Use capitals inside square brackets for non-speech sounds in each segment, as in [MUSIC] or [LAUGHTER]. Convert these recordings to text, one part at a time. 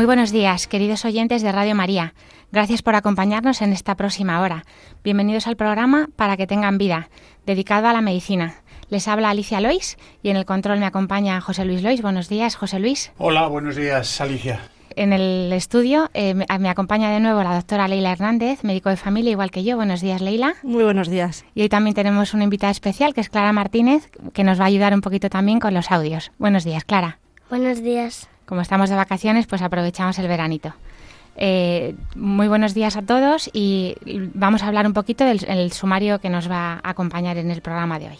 Muy buenos días, queridos oyentes de Radio María. Gracias por acompañarnos en esta próxima hora. Bienvenidos al programa Para que tengan vida, dedicado a la medicina. Les habla Alicia Lois y en el control me acompaña José Luis Lois. Buenos días, José Luis. Hola, buenos días, Alicia. En el estudio eh, me, me acompaña de nuevo la doctora Leila Hernández, médico de familia igual que yo. Buenos días, Leila. Muy buenos días. Y hoy también tenemos una invitada especial que es Clara Martínez, que nos va a ayudar un poquito también con los audios. Buenos días, Clara. Buenos días. Como estamos de vacaciones, pues aprovechamos el veranito. Eh, muy buenos días a todos y vamos a hablar un poquito del el sumario que nos va a acompañar en el programa de hoy.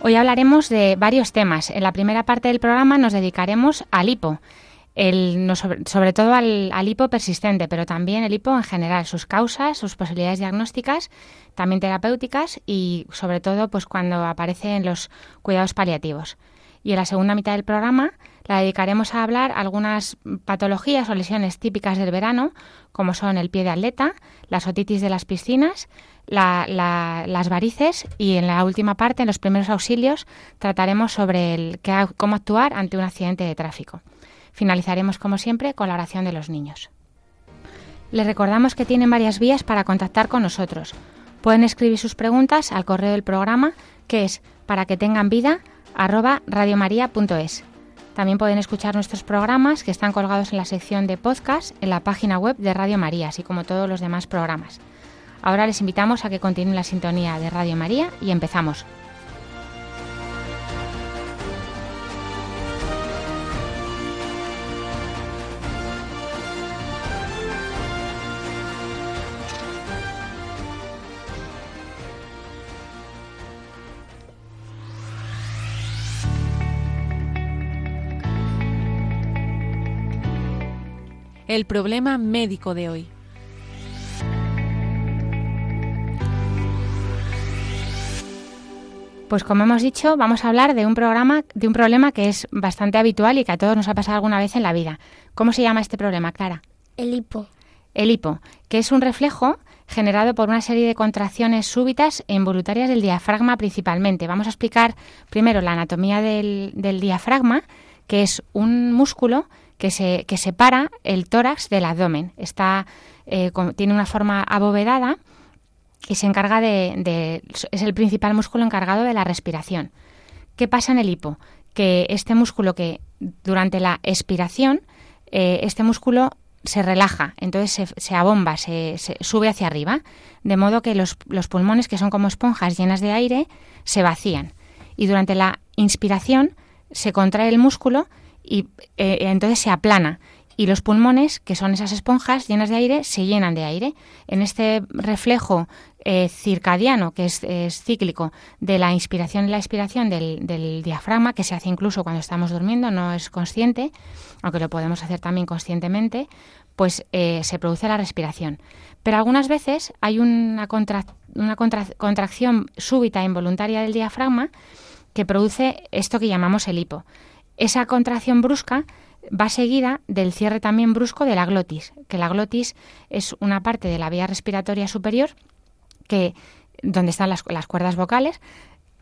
Hoy hablaremos de varios temas. En la primera parte del programa nos dedicaremos al hipo, el, no, sobre, todo al, al, hipo persistente, pero también el hipo en general, sus causas, sus posibilidades diagnósticas, también terapéuticas y sobre todo pues cuando aparece en los cuidados paliativos. Y en la segunda mitad del programa la dedicaremos a hablar algunas patologías o lesiones típicas del verano, como son el pie de atleta, las otitis de las piscinas, la, la, las varices y en la última parte, en los primeros auxilios, trataremos sobre el, cómo actuar ante un accidente de tráfico. Finalizaremos, como siempre, con la oración de los niños. Les recordamos que tienen varias vías para contactar con nosotros. Pueden escribir sus preguntas al correo del programa, que es para que tengan vida arroba radiomaria.es. También pueden escuchar nuestros programas que están colgados en la sección de podcast en la página web de Radio María, así como todos los demás programas. Ahora les invitamos a que continúen la sintonía de Radio María y empezamos. El problema médico de hoy. Pues como hemos dicho, vamos a hablar de un programa, de un problema que es bastante habitual y que a todos nos ha pasado alguna vez en la vida. ¿Cómo se llama este problema, Clara? El hipo. El hipo, que es un reflejo generado por una serie de contracciones súbitas e involuntarias del diafragma principalmente. Vamos a explicar primero la anatomía del, del diafragma, que es un músculo que, se, que separa el tórax del abdomen. Está, eh, tiene una forma abovedada y se encarga de, de, es el principal músculo encargado de la respiración. ¿Qué pasa en el hipo? Que este músculo que durante la expiración, eh, este músculo se relaja, entonces se, se abomba, se, se, sube hacia arriba, de modo que los, los pulmones, que son como esponjas llenas de aire, se vacían. Y durante la inspiración se contrae el músculo y eh, entonces se aplana y los pulmones, que son esas esponjas llenas de aire, se llenan de aire. En este reflejo eh, circadiano, que es, cíclico, de la inspiración y la expiración del, del, diafragma, que se hace incluso cuando estamos durmiendo, no es consciente, aunque lo podemos hacer también conscientemente, pues eh, se produce la respiración. Pero algunas veces hay una, una contra, contracción súbita e involuntaria del diafragma que produce esto que llamamos el hipo. Esa contracción brusca va seguida del cierre también brusco de la glotis, que la glotis es una parte de la vía respiratoria superior que donde están las, las cuerdas vocales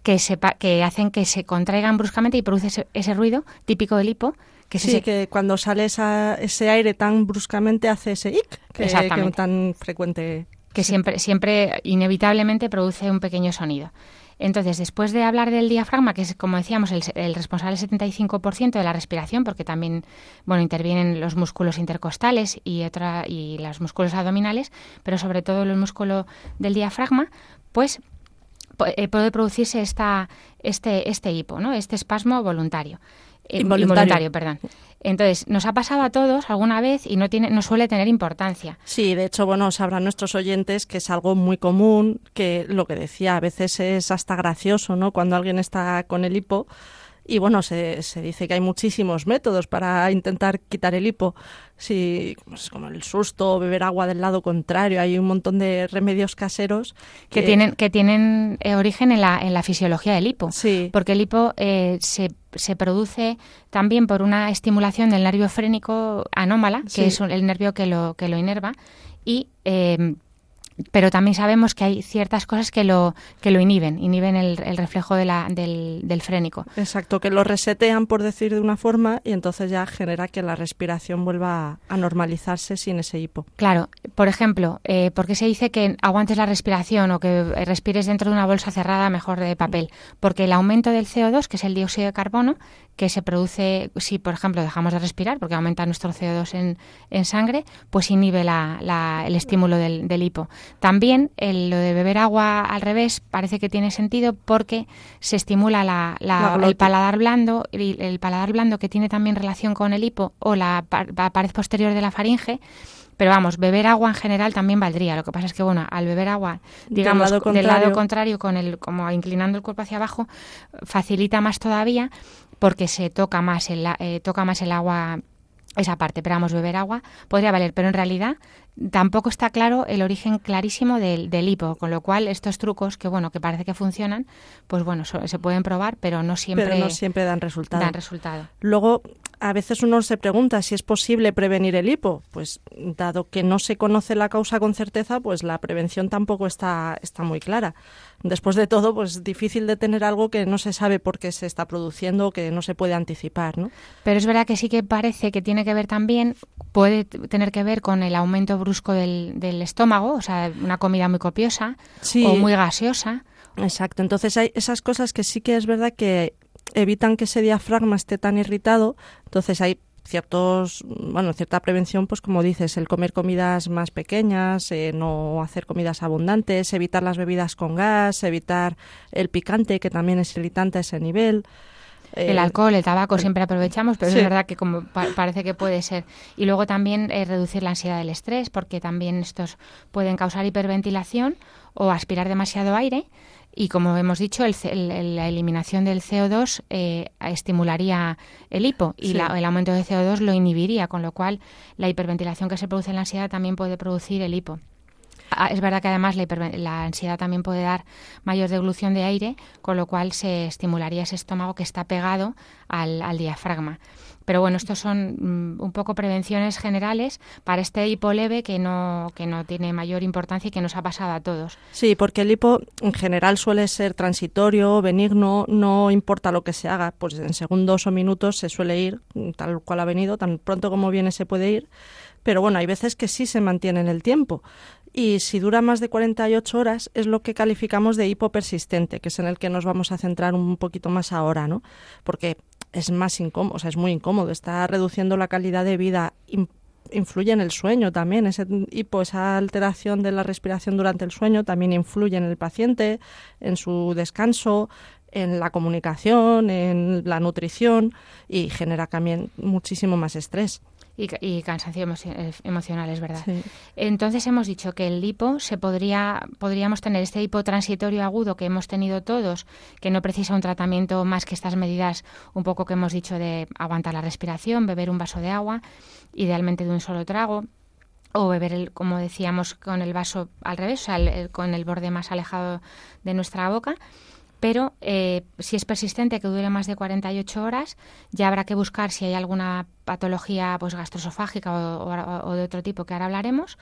que, hacen que se contraigan bruscamente y produce ese, ese ruido típico del hipo. Que sí, ese... que cuando sale esa, ese aire tan bruscamente hace ese ic, que, que tan frecuente. Que sí. siempre, siempre inevitablemente produce un pequeño sonido. Entonces, después de hablar del diafragma, que es, como decíamos, el, responsable del 75% de la respiración, porque también bueno, intervienen los músculos intercostales y, otra, y los músculos abdominales, pero sobre todo el músculo del diafragma, pues puede producirse esta, este, este hipo, ¿no? este espasmo voluntario. Eh, involuntario. involuntario. perdón. Entonces, nos ha pasado a todos alguna vez y no tiene no suele tener importancia. Sí, de hecho, bueno, sabrán nuestros oyentes que es algo muy común, que lo que decía, a veces es hasta gracioso, ¿no? Cuando alguien está con el hipo Y bueno, se, se dice que hay muchísimos métodos para intentar quitar el hipo. Si, pues, como el susto, beber agua del lado contrario, hay un montón de remedios caseros que, tienen que tienen eh, origen en la, en la fisiología del hipo. Sí. Porque el hipo eh, se, se produce también por una estimulación del nervio frénico anómala, que es el nervio que lo, que lo inerva, y eh, pero también sabemos que hay ciertas cosas que lo, que lo inhiben, inhiben el, el reflejo de la, del, del, frénico. Exacto, que lo resetean, por decir de una forma, y entonces ya genera que la respiración vuelva a normalizarse sin ese hipo. Claro, por ejemplo, eh, ¿por qué se dice que aguantes la respiración o que respires dentro de una bolsa cerrada mejor de papel? Porque el aumento del CO2, que es el dióxido de carbono, que se produce si, por ejemplo, dejamos de respirar, porque aumenta nuestro CO2 en, en sangre, pues inhibe la, la, el estímulo del, del hipo. También el, lo de beber agua al revés parece que tiene sentido porque se estimula la, la, el paladar blando, el, el, paladar blando que tiene también relación con el hipo o la, la pared posterior de la faringe. Pero vamos, beber agua en general también valdría. Lo que pasa es que, bueno, al beber agua, digamos, del lado, del lado contrario, con el, como inclinando el cuerpo hacia abajo, facilita más todavía porque se toca más el, eh, toca más el agua esa parte, pero vamos, beber agua podría valer, pero en realidad tampoco está claro el origen clarísimo del, del, hipo, con lo cual estos trucos que bueno, que parece que funcionan, pues bueno, so, se pueden probar, pero no siempre pero no siempre dan resultado. Dan resultado. Luego a veces uno se pregunta si es posible prevenir el hipo. Pues dado que no se conoce la causa con certeza, pues la prevención tampoco está, está muy clara. Después de todo, pues difícil de tener algo que no se sabe por qué se está produciendo o que no se puede anticipar, ¿no? Pero es verdad que sí que parece que tiene que ver también, puede tener que ver con el aumento brusco del, del estómago, o sea, una comida muy copiosa sí. o muy gaseosa. Exacto. Entonces hay esas cosas que sí que es verdad que evitan que ese diafragma esté tan irritado. Entonces hay ciertos, bueno, cierta prevención, pues como dices, el comer comidas más pequeñas, eh, no hacer comidas abundantes, evitar las bebidas con gas, evitar el picante, que también es irritante a ese nivel. El alcohol, el tabaco siempre aprovechamos, pero sí. es verdad que como pa parece que puede ser. Y luego también eh, reducir la ansiedad del estrés, porque también estos pueden causar hiperventilación o aspirar demasiado aire. Y como hemos dicho, el, el, la eliminación del CO2 eh, estimularía el hipo y sí. la, el aumento de CO2 lo inhibiría, con lo cual la hiperventilación que se produce en la ansiedad también puede producir el hipo. Ah, es verdad que además la, la, ansiedad también puede dar mayor devolución de aire, con lo cual se estimularía ese estómago que está pegado al, al diafragma. Pero bueno, estos son mm, un poco prevenciones generales para este hipo leve que no, que no tiene mayor importancia y que nos ha pasado a todos. Sí, porque el hipo en general suele ser transitorio, benigno, no importa lo que se haga, pues en segundos o minutos se suele ir tal cual ha venido, tan pronto como viene se puede ir. Pero bueno, hay veces que sí se mantiene en el tiempo y si dura más de 48 horas es lo que calificamos de hipo persistente, que es en el que nos vamos a centrar un poquito más ahora, ¿no? Porque es más incómodo, o sea, es muy incómodo, está reduciendo la calidad de vida, influye en el sueño también, ese hipo, esa alteración de la respiración durante el sueño también influye en el paciente, en su descanso, en la comunicación, en la nutrición y genera también muchísimo más estrés. Y, y, cansancio emocional, es verdad. Sí. Entonces hemos dicho que el hipo se podría, podríamos tener este hipo transitorio agudo que hemos tenido todos, que no precisa un tratamiento más que estas medidas un poco que hemos dicho de aguantar la respiración, beber un vaso de agua, idealmente de un solo trago, o beber, el, como decíamos, con el vaso al revés, o sea, el, el, con el borde más alejado de nuestra boca pero eh, si es persistente que dure más de 48 horas, ya habrá que buscar si hay alguna patología pues gastroesofágica o, de otro tipo que ahora hablaremos.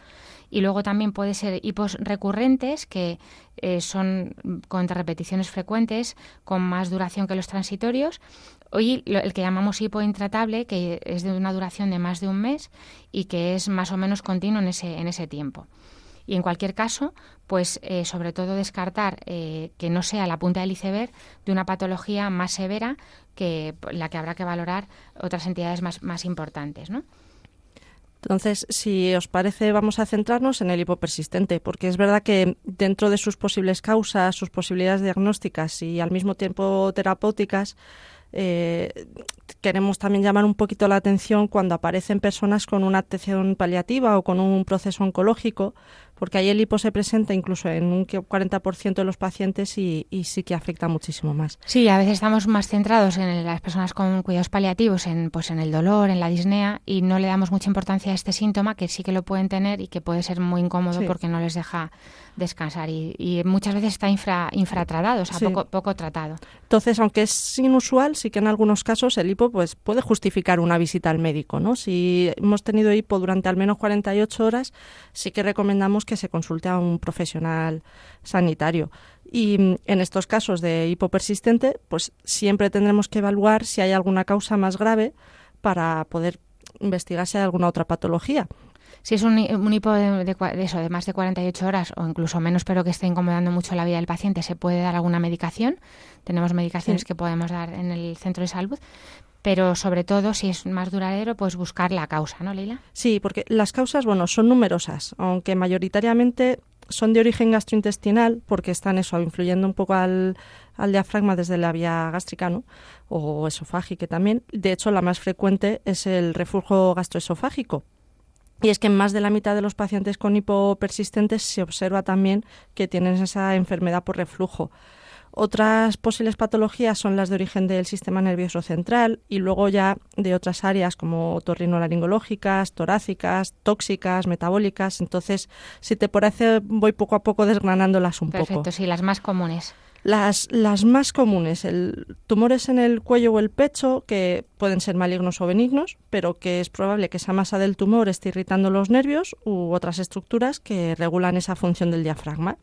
Y luego también puede ser hipos recurrentes, que eh, son con repeticiones frecuentes, con más duración que los transitorios. Hoy el que llamamos hipo intratable, que es de una duración de más de un mes y que es más o menos continuo en ese, en ese tiempo. Y en cualquier caso, pues eh, sobre todo descartar eh, que no sea la punta del iceberg de una patología más severa que la que habrá que valorar otras entidades más, más importantes, ¿no? Entonces, si os parece, vamos a centrarnos en el hipopersistente, porque es verdad que dentro de sus posibles causas, sus posibilidades diagnósticas y al mismo tiempo terapéuticas, eh, queremos también llamar un poquito la atención cuando aparecen personas con una atención paliativa o con un proceso oncológico, porque ahí el hipo se presenta incluso en un 40% de los pacientes y, y, sí que afecta muchísimo más. Sí, a veces estamos más centrados en las personas con cuidados paliativos, en, pues en el dolor, en la disnea, y no le damos mucha importancia a este síntoma que sí que lo pueden tener y que puede ser muy incómodo Sí. porque no les deja descansar y, y muchas veces está infra, infratratado, o sea, Sí. poco, poco tratado. Entonces, aunque es inusual, sí que en algunos casos el hipo pues, puede justificar una visita al médico. ¿no? Si hemos tenido hipo durante al menos 48 horas, sí que recomendamos que se consulte a un profesional sanitario. Y mm, en estos casos de hipo persistente, pues siempre tendremos que evaluar si hay alguna causa más grave para poder investigar si hay alguna otra patología. Si es un, un hipo de, de de eso, de más de 48 horas o incluso menos, pero que esté incomodando mucho la vida del paciente, se puede dar alguna medicación. Tenemos medicaciones Sí. que podemos dar en el centro de salud, pero sobre todo, si es más duradero, pues buscar la causa, ¿no, Leila? Sí, porque las causas, bueno, son numerosas, aunque mayoritariamente son de origen gastrointestinal, porque están eso, influyendo un poco al, al diafragma desde la vía gástrica, ¿no? O esofágica también. De hecho, la más frecuente es el reflujo gastroesofágico. Y es que en más de la mitad de los pacientes con hipo persistentes se observa también que tienen esa enfermedad por reflujo. Otras posibles patologías son las de origen del sistema nervioso central y luego ya de otras áreas como otorrinolaringológicas, torácicas, tóxicas, metabólicas. Entonces, si te parece, voy poco a poco desgranándolas un Perfecto, poco. sí, las más comunes. Las, las más comunes, el, tumores en el cuello o el pecho, que pueden ser malignos o benignos, pero que es probable que esa masa del tumor esté irritando los nervios u otras estructuras que regulan esa función del diafragma.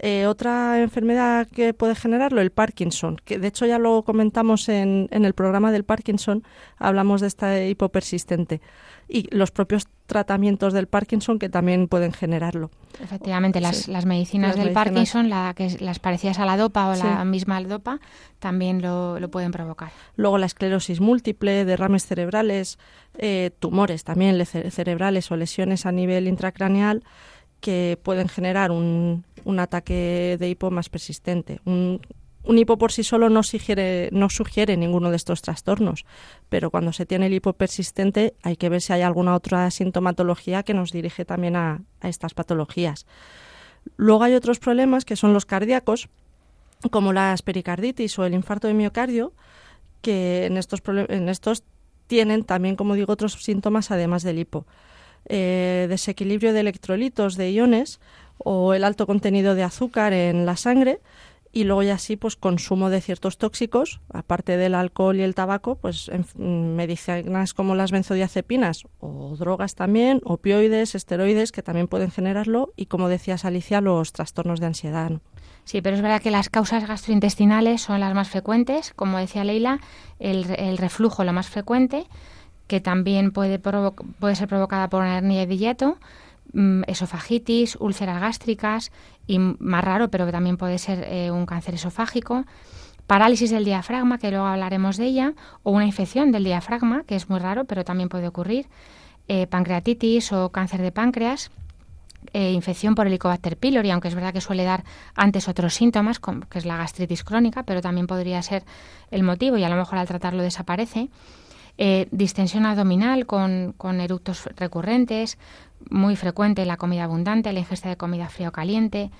Eh, otra enfermedad que puede generarlo, el Parkinson, que de hecho ya lo comentamos en, en el programa del Parkinson, hablamos de esta hipopersistente y los propios tratamientos del Parkinson que también pueden generarlo. Efectivamente, las, Sí. las medicinas Las del medicinas. Parkinson, la que es- las parecidas a la dopa o Sí. la misma dopa, también lo, lo pueden provocar. Luego la esclerosis múltiple, derrames cerebrales, eh, tumores también le- ce- cerebrales o lesiones a nivel intracraneal que pueden generar un, un ataque de hipo más persistente. Un, un hipo por sí solo no sugiere, no sugiere ninguno de estos trastornos, pero cuando se tiene el hipo persistente hay que ver si hay alguna otra sintomatología que nos dirige también a, estas patologías. Luego hay otros problemas que son los cardíacos, como la pericarditis o el infarto de miocardio, que en estos, en estos tienen también, como digo, otros síntomas además del hipo. Eh, desequilibrio de electrolitos, de iones o el alto contenido de azúcar en la sangre y luego ya sí, pues consumo de ciertos tóxicos, aparte del alcohol y el tabaco, pues en- mm, medicinas como las benzodiazepinas o drogas también, opioides, esteroides que también pueden generarlo y como decías Alicia, los trastornos de ansiedad. Sí, pero es verdad que las causas gastrointestinales son las más frecuentes, como decía Leila, el, el reflujo lo más frecuente, que también puede, ser provocada por una hernia de hiato, mm, esofagitis, úlceras gástricas y más raro, pero también puede ser eh, un cáncer esofágico, parálisis del diafragma, que luego hablaremos de ella, o una infección del diafragma, que es muy raro, pero también puede ocurrir, eh, pancreatitis o cáncer de páncreas, eh, infección por Helicobacter pylori, aunque es verdad que suele dar antes otros síntomas, como- que es la gastritis crónica, pero también podría ser el motivo y a lo mejor al tratarlo desaparece. Eh, distensión abdominal con, con eructos recurrentes, muy frecuente la comida abundante, la ingesta de comida fría o caliente,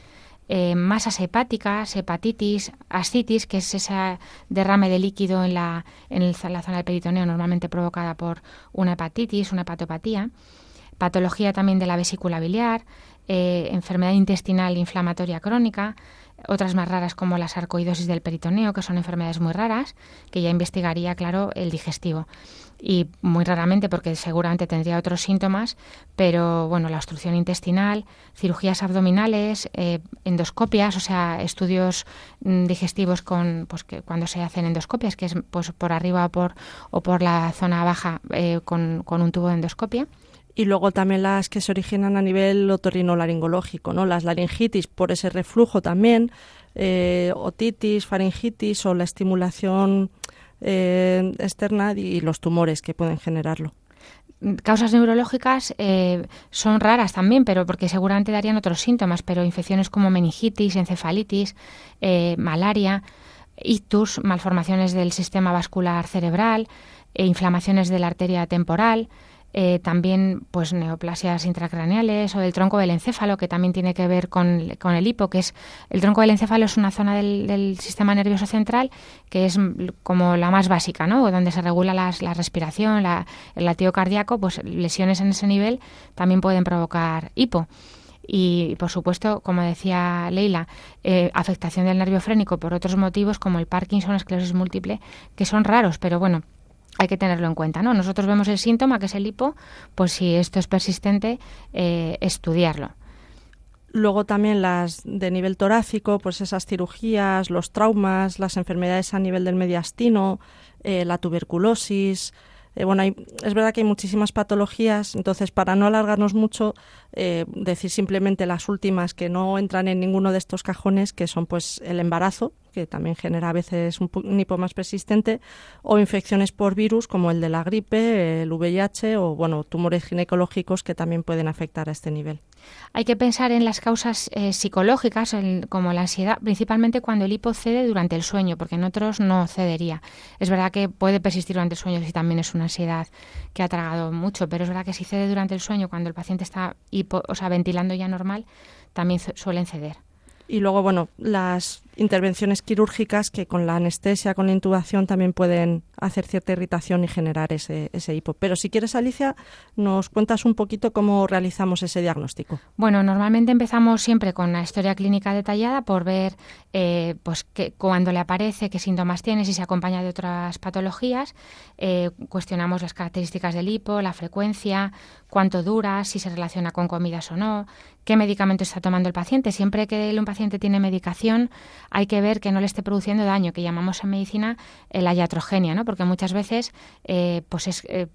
eh, masas hepáticas, hepatitis, ascitis, que es ese derrame de líquido en la, en la zona del peritoneo normalmente provocada por una hepatitis, una hepatopatía patología también de la vesícula biliar, eh, enfermedad intestinal inflamatoria crónica, otras más raras como la sarcoidosis del peritoneo, que son enfermedades muy raras, que ya investigaría, claro, el digestivo. Y muy raramente, porque seguramente tendría otros síntomas, pero bueno, la obstrucción intestinal, cirugías abdominales, eh, endoscopias, o sea, estudios mm, digestivos con, pues que cuando se hacen endoscopias, que es pues por arriba o por, o por la zona baja eh, con, con un tubo de endoscopia. Y luego también las que se originan a nivel otorrinolaringológico, ¿no? Las laringitis por ese reflujo también, eh, otitis, faringitis o la estimulación eh, externa y los tumores que pueden generarlo. Causas neurológicas eh, son raras también, pero porque seguramente darían otros síntomas, pero infecciones como meningitis, encefalitis, eh, malaria, ictus, malformaciones del sistema vascular cerebral, e inflamaciones de la arteria temporal, eh, también pues neoplasias intracraneales o del tronco del encéfalo, que también tiene que ver con, con el hipo, que es el tronco del encéfalo es una zona del, sistema nervioso central que es como la más básica, ¿no? donde se regula la respiración, la, el latido cardíaco, pues lesiones en ese nivel también pueden provocar hipo y, por supuesto, como decía Leila, eh, afectación del nervio frénico por otros motivos como el Parkinson, esclerosis múltiple, que son raros, pero bueno, hay que tenerlo en cuenta, ¿no? Nosotros vemos el síntoma, que es el hipo, pues si esto es persistente, eh, estudiarlo. Luego también las de nivel torácico, pues esas cirugías, los traumas, las enfermedades a nivel del mediastino, eh, la tuberculosis, eh, bueno, es verdad que hay muchísimas patologías, entonces para no alargarnos mucho, eh, decir simplemente las últimas que no entran en ninguno de estos cajones, que son pues el embarazo, que también genera a veces un, hipo más persistente, o infecciones por virus como el de la gripe, el VIH o bueno, tumores ginecológicos que también pueden afectar a este nivel. Hay que pensar en las causas eh, psicológicas, como la ansiedad, principalmente cuando el hipo cede durante el sueño, porque en otros no cedería. Es verdad que puede persistir durante el sueño si también es una ansiedad que ha tragado mucho, pero es verdad que si cede durante el sueño, cuando el paciente está hipo, o sea, ventilando ya normal, también suelen ceder. Y luego, bueno, las intervenciones quirúrgicas que con la anestesia, con la intubación también pueden hacer cierta irritación y generar ese, ese hipo. Pero si quieres, Alicia, nos cuentas un poquito cómo realizamos ese diagnóstico. Bueno, normalmente empezamos siempre con la historia clínica detallada por ver eh, pues que, cuando le aparece, qué síntomas tiene, si se acompaña de otras patologías. Eh, cuestionamos las características del hipo, la frecuencia, cuánto dura, si se relaciona con comidas o no, qué medicamento está tomando el paciente. Siempre que un paciente tiene medicación, hay que ver que no le esté produciendo daño, que llamamos en medicina eh, la iatrogenia, ¿no? Porque muchas veces eh, pues eh,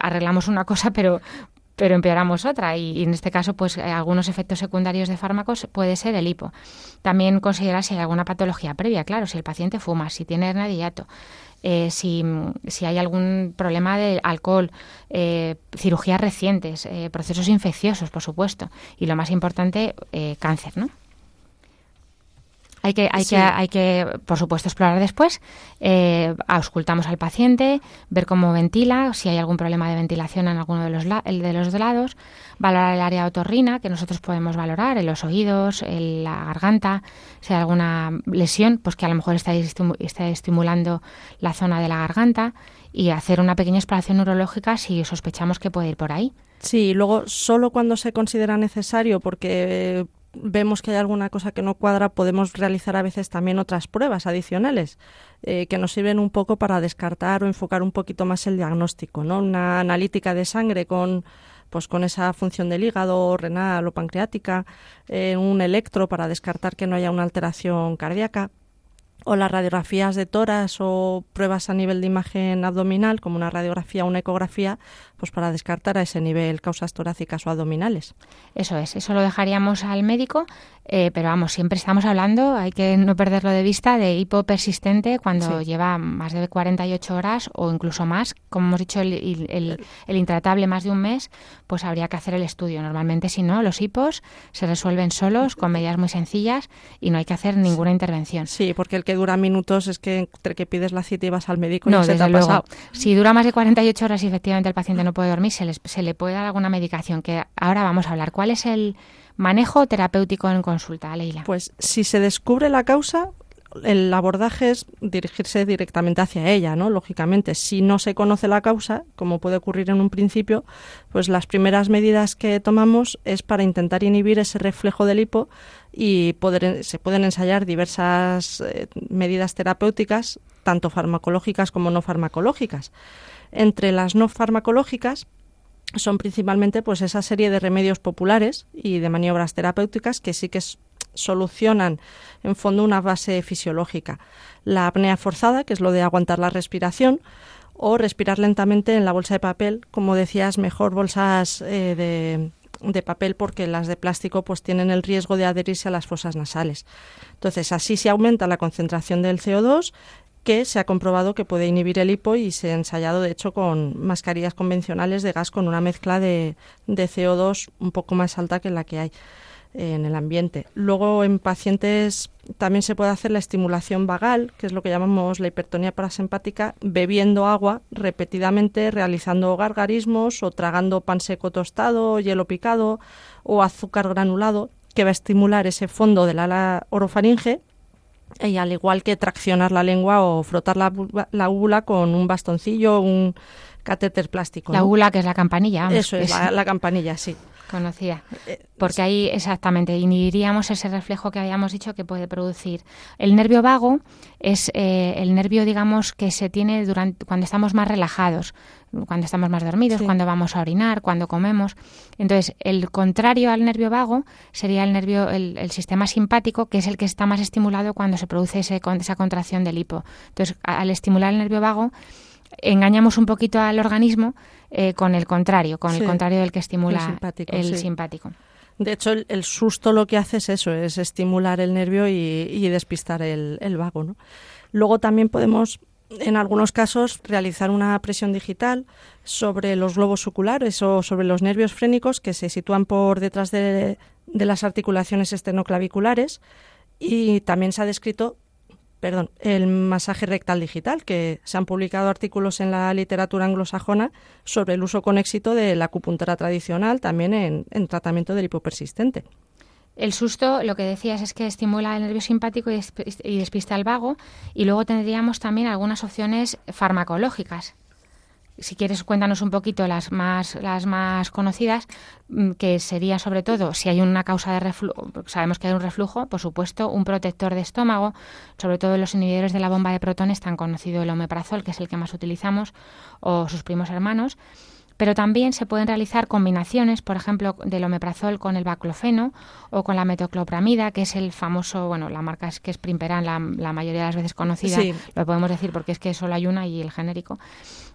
arreglamos una cosa, pero pero empeoramos otra y, en este caso pues algunos efectos secundarios de fármacos puede ser el hipo. También considerar si hay alguna patología previa, claro, si el paciente fuma, si tiene hernia de si, si, hay algún problema de alcohol, cirugías recientes, procesos infecciosos, por supuesto, y lo más importante, cáncer, ¿no? Hay que, hay, que, hay que, por supuesto, explorar después. Eh, auscultamos al paciente, ver cómo ventila, si hay algún problema de ventilación en alguno de los, de los lados, valorar el área otorrina, que nosotros podemos valorar, en los oídos, en la garganta, si hay alguna lesión, pues que a lo mejor está, está estimulando la zona de la garganta y hacer una pequeña exploración neurológica si sospechamos que puede ir por ahí. Sí, luego solo cuando se considera necesario, porque vemos que hay alguna cosa que no cuadra, podemos realizar a veces también otras pruebas adicionales eh, que nos sirven un poco para descartar o enfocar un poquito más el diagnóstico, ¿no? Una analítica de sangre con pues con esa función del hígado, renal o pancreática, eh, un electro para descartar que no haya una alteración cardíaca o las radiografías de toras o pruebas a nivel de imagen abdominal, como una radiografía o una ecografía, pues para descartar a ese nivel causas torácicas o abdominales. Eso es, eso lo dejaríamos al médico, eh, pero vamos, siempre estamos hablando, hay que no perderlo de vista, de hipo persistente cuando lleva más de 48 horas o incluso más, como hemos dicho, el, el, intratable más de un mes, pues habría que hacer el estudio. Normalmente, si no, los hipos se resuelven solos con medidas muy sencillas y no hay que hacer ninguna intervención. Sí, porque el que dura minutos es que entre que pides la cita y vas al médico no, se desde te luego. Si dura más de 48 horas y efectivamente el paciente no puede dormir, se, se le puede dar alguna medicación, que ahora vamos a hablar. ¿Cuál es el manejo terapéutico en consulta, Leila? Pues si se descubre la causa, el abordaje es dirigirse directamente hacia ella, ¿no? Lógicamente, si no se conoce la causa, como puede ocurrir en un principio, pues las primeras medidas que tomamos es para intentar inhibir ese reflejo del hipo y poder, se pueden ensayar diversas eh, medidas terapéuticas, tanto farmacológicas como no farmacológicas. Entre las no farmacológicas son principalmente pues esa serie de remedios populares y de maniobras terapéuticas que sí que solucionan en fondo una base fisiológica. La apnea forzada, que es lo de aguantar la respiración, o respirar lentamente en la bolsa de papel, como decías, mejor bolsas eh, de, papel porque las de plástico pues tienen el riesgo de adherirse a las fosas nasales. Entonces, así se aumenta la concentración del CO2 que se ha comprobado que puede inhibir el hipo y se ha ensayado de hecho con mascarillas convencionales de gas con una mezcla de, de CO2 un poco más alta que la que hay. en el ambiente. Luego en pacientes también se puede hacer la estimulación vagal, que es lo que llamamos la hipertonía parasimpática, bebiendo agua repetidamente, realizando gargarismos o tragando pan seco tostado, hielo picado o azúcar granulado, que va a estimular ese fondo del ala orofaringe y al igual que traccionar la lengua o frotar la, la úvula con un bastoncillo, un catéter plástico. La úvula, que es la campanilla. Eso es, la, la campanilla, sí. Conocida. Eh, porque ahí exactamente inhibiríamos ese reflejo que habíamos dicho que puede producir. El nervio vago es eh, el nervio, digamos, que se tiene durante cuando estamos más relajados, cuando estamos más dormidos, cuando vamos a orinar, cuando comemos. Entonces, el contrario al nervio vago sería el nervio, el, sistema simpático, que es el que está más estimulado cuando se produce ese, esa contracción del hipo. Entonces, al estimular el nervio vago, engañamos un poquito al organismo eh, con el contrario, con el contrario del que estimula el simpático. De hecho, el, susto lo que hace es eso, es estimular el nervio y, despistar el, vago. ¿no? Luego también podemos, en algunos casos, realizar una presión digital sobre los globos oculares o sobre los nervios frénicos que se sitúan por detrás de, de las articulaciones esternoclaviculares y también se ha descrito perdón, el masaje rectal digital, que se han publicado artículos en la literatura anglosajona sobre el uso con éxito de la acupuntura tradicional también en, tratamiento del hipopersistente. El susto, lo que decías, es que estimula el nervio simpático y, despista el vago. Y luego tendríamos también algunas opciones farmacológicas si quieres cuéntanos un poquito las más las más conocidas mm, que sería sobre todo si hay una causa de reflujo sabemos que hay un reflujo por supuesto un protector de estómago sobre todo los inhibidores de la bomba de protones tan conocido el omeprazol que es el que más utilizamos o sus primos hermanos pero también se pueden realizar combinaciones, por ejemplo, del omeprazol con el baclofeno o con la metoclopramida, que es el famoso, bueno, la marca es que es Primperan, la, la mayoría de las veces conocida, lo podemos decir porque es que solo hay una y el genérico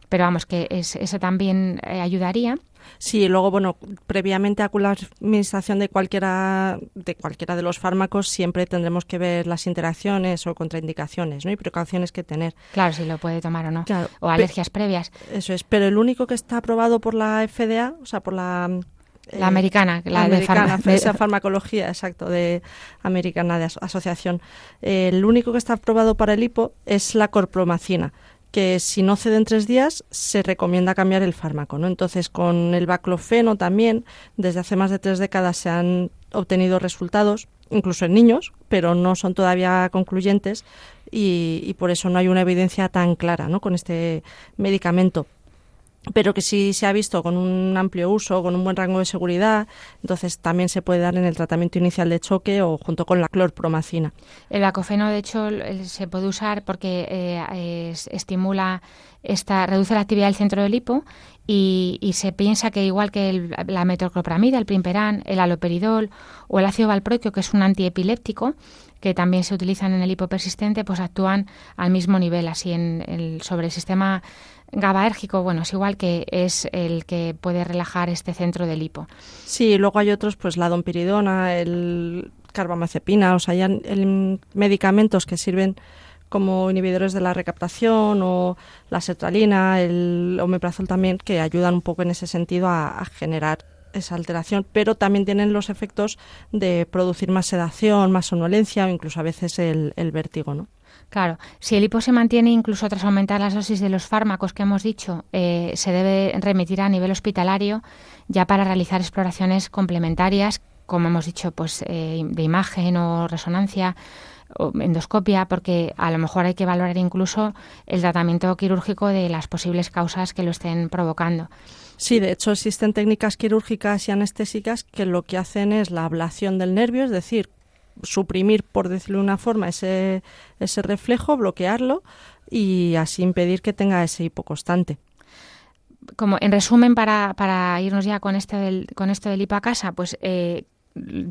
pero vamos, que es, eso también eh, ayudaría. Sí, luego, bueno, previamente a la administración de cualquiera, de cualquiera de los fármacos siempre tendremos que ver las interacciones o contraindicaciones ¿no? y precauciones que tener. Claro, si lo puede tomar o no. o alergias previas. Eso es, pero el único que está aprobado por la FDA, o sea, por la... La americana, la, americana, [LAUGHS] de, esa farmacología, exacto, de americana de asociación. el único que está aprobado para el hipo es la corpromacina que si no cede en tres días se recomienda cambiar el fármaco. ¿no? Entonces, con el baclofeno también, desde hace más de tres décadas se han obtenido resultados, incluso en niños, pero no son todavía concluyentes y, y por eso no hay una evidencia tan clara ¿no? con este medicamento pero que sí se ha visto con un amplio uso, con un buen rango de seguridad, entonces también se puede dar en el tratamiento inicial de choque o junto con la clorpromacina. El acofeno, de hecho, se puede usar porque eh, estimula esta, reduce la actividad del centro del hipo y, se piensa que igual que la metoclopramida, el primperan, el aloperidol o el ácido valproico, que es un antiepiléptico, que también se utilizan en el hipo persistente, pues actúan al mismo nivel, así en el, sobre el sistema GABAérgico, bueno, es igual que es el que puede relajar este centro del hipo. Sí, luego hay otros, pues la dompiridona, el carbamazepina, o sea, hay medicamentos que sirven como inhibidores de la recaptación o la sertralina, el omeprazol también, que ayudan un poco en ese sentido a, generar esa alteración, pero también tienen los efectos de producir más sedación, más somnolencia o incluso a veces el, el vértigo, ¿no? Claro, si el hipo se mantiene incluso tras aumentar las dosis de los fármacos que hemos dicho, eh, se debe remitir a nivel hospitalario ya para realizar exploraciones complementarias, como hemos dicho, pues eh, de imagen o resonancia o endoscopia, porque a lo mejor hay que valorar incluso el tratamiento quirúrgico de las posibles causas que lo estén provocando. Sí, de hecho existen técnicas quirúrgicas y anestésicas que lo que hacen es la ablación del nervio, es decir, suprimir, por decirlo de una forma, ese, ese reflejo, bloquearlo y así impedir que tenga ese hipo constante. Como en resumen, para, para irnos ya con, este del, con esto del hipo a casa, pues eh,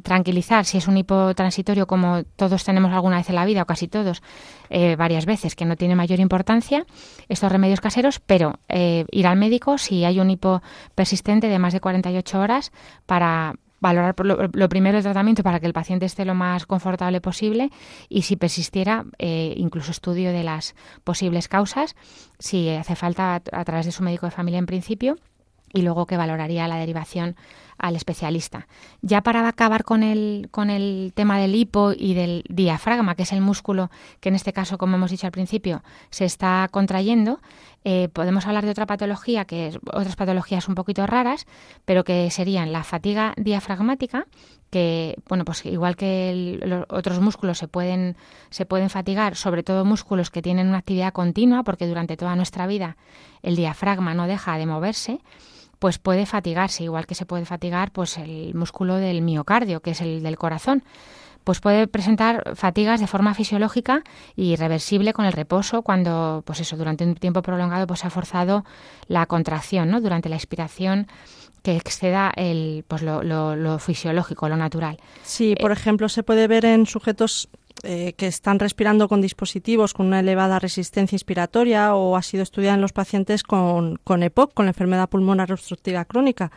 tranquilizar si es un hipo transitorio como todos tenemos alguna vez en la vida o casi todos eh, varias veces que no tiene mayor importancia estos remedios caseros pero eh, ir al médico si hay un hipo persistente de más de 48 horas para valorar lo, primero el tratamiento para que el paciente esté lo más confortable posible y si persistiera, eh, incluso estudio de las posibles causas, si hace falta a, través de su médico de familia en principio y luego que valoraría la derivación al especialista. Ya para acabar con el, con el tema del hipo y del diafragma, que es el músculo que en este caso, como hemos dicho al principio, se está contrayendo, eh, podemos hablar de otra patología, que es otras patologías un poquito raras, pero que serían la fatiga diafragmática, que bueno pues igual que los otros músculos se pueden se pueden fatigar sobre todo músculos que tienen una actividad continua porque durante toda nuestra vida el diafragma no deja de moverse pues puede fatigarse, igual que se puede fatigar pues el músculo del miocardio, que es el del corazón. Pues puede presentar fatigas de forma fisiológica y reversible con el reposo cuando, pues eso, durante un tiempo prolongado pues se ha forzado la contracción, ¿no? Durante la expiración que exceda el, pues lo, lo, lo fisiológico, lo natural. Sí, por ejemplo, se puede ver en sujetos eh, que están respirando con dispositivos con una elevada resistencia inspiratoria o ha sido estudiada en los pacientes con, con EPOC, con la enfermedad pulmonar obstructiva crónica.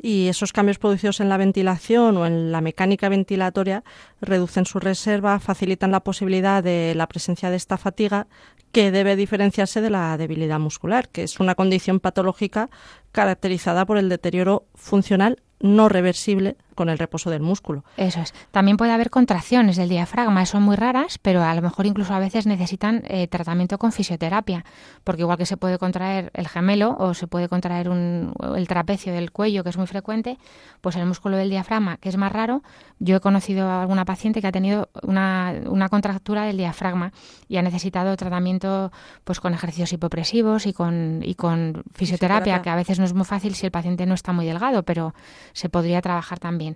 Y esos cambios producidos en la ventilación o en la mecánica ventilatoria reducen su reserva, facilitan la posibilidad de la presencia de esta fatiga que debe diferenciarse de la debilidad muscular, que es una condición patológica caracterizada por el deterioro funcional no reversible con el reposo del músculo. Eso es. También puede haber contracciones del diafragma, son muy raras, pero a lo mejor incluso a veces necesitan eh, tratamiento con fisioterapia, porque igual que se puede contraer el gemelo o se puede contraer un, el trapecio del cuello, que es muy frecuente, pues el músculo del diafragma, que es más raro, yo he conocido a alguna paciente que ha tenido una, una contractura del diafragma y ha necesitado tratamiento pues con ejercicios hipopresivos y con, y con fisioterapia, fisioterapia, que a veces no es muy fácil si el paciente no está muy delgado, pero se podría trabajar también.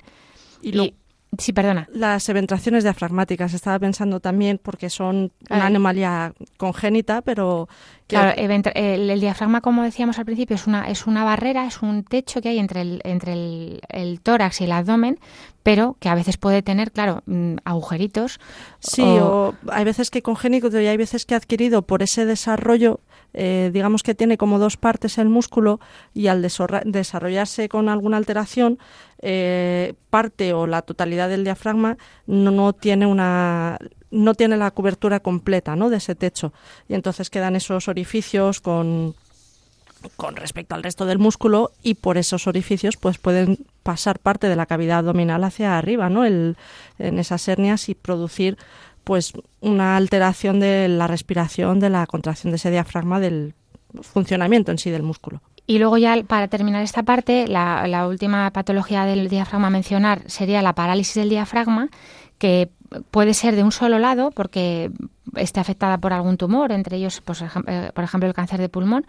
Y, lo, Y- sí, perdona. las eventraciones diafragmáticas, estaba pensando también porque son una anomalía congénita, pero Claro, el, el diafragma, como decíamos al principio, es una, es una barrera, es un techo que hay entre el, entre el, el tórax y el abdomen, pero que a veces puede tener, claro, mm, agujeritos. Sí, o- o hay veces que congénito y hay veces que adquirido por ese desarrollo, eh, digamos que tiene como dos partes el músculo y al desarrollarse con alguna alteración, eh, parte o la totalidad del diafragma no, no tiene una no tiene la cobertura completa ¿no? de ese techo y entonces quedan esos orificios con con respecto al resto del músculo y por esos orificios pues pueden pasar parte de la cavidad abdominal hacia arriba, ¿no? El, en esas hernias y producir pues una alteración de la respiración, de la contracción de ese diafragma, del funcionamiento en sí del músculo. Y luego ya para terminar esta parte, la, última patología del diafragma a mencionar sería la parálisis del diafragma, que puede ser de un solo lado porque esté afectada por algún tumor, entre ellos, pues, eh, por ejemplo, el cáncer de pulmón,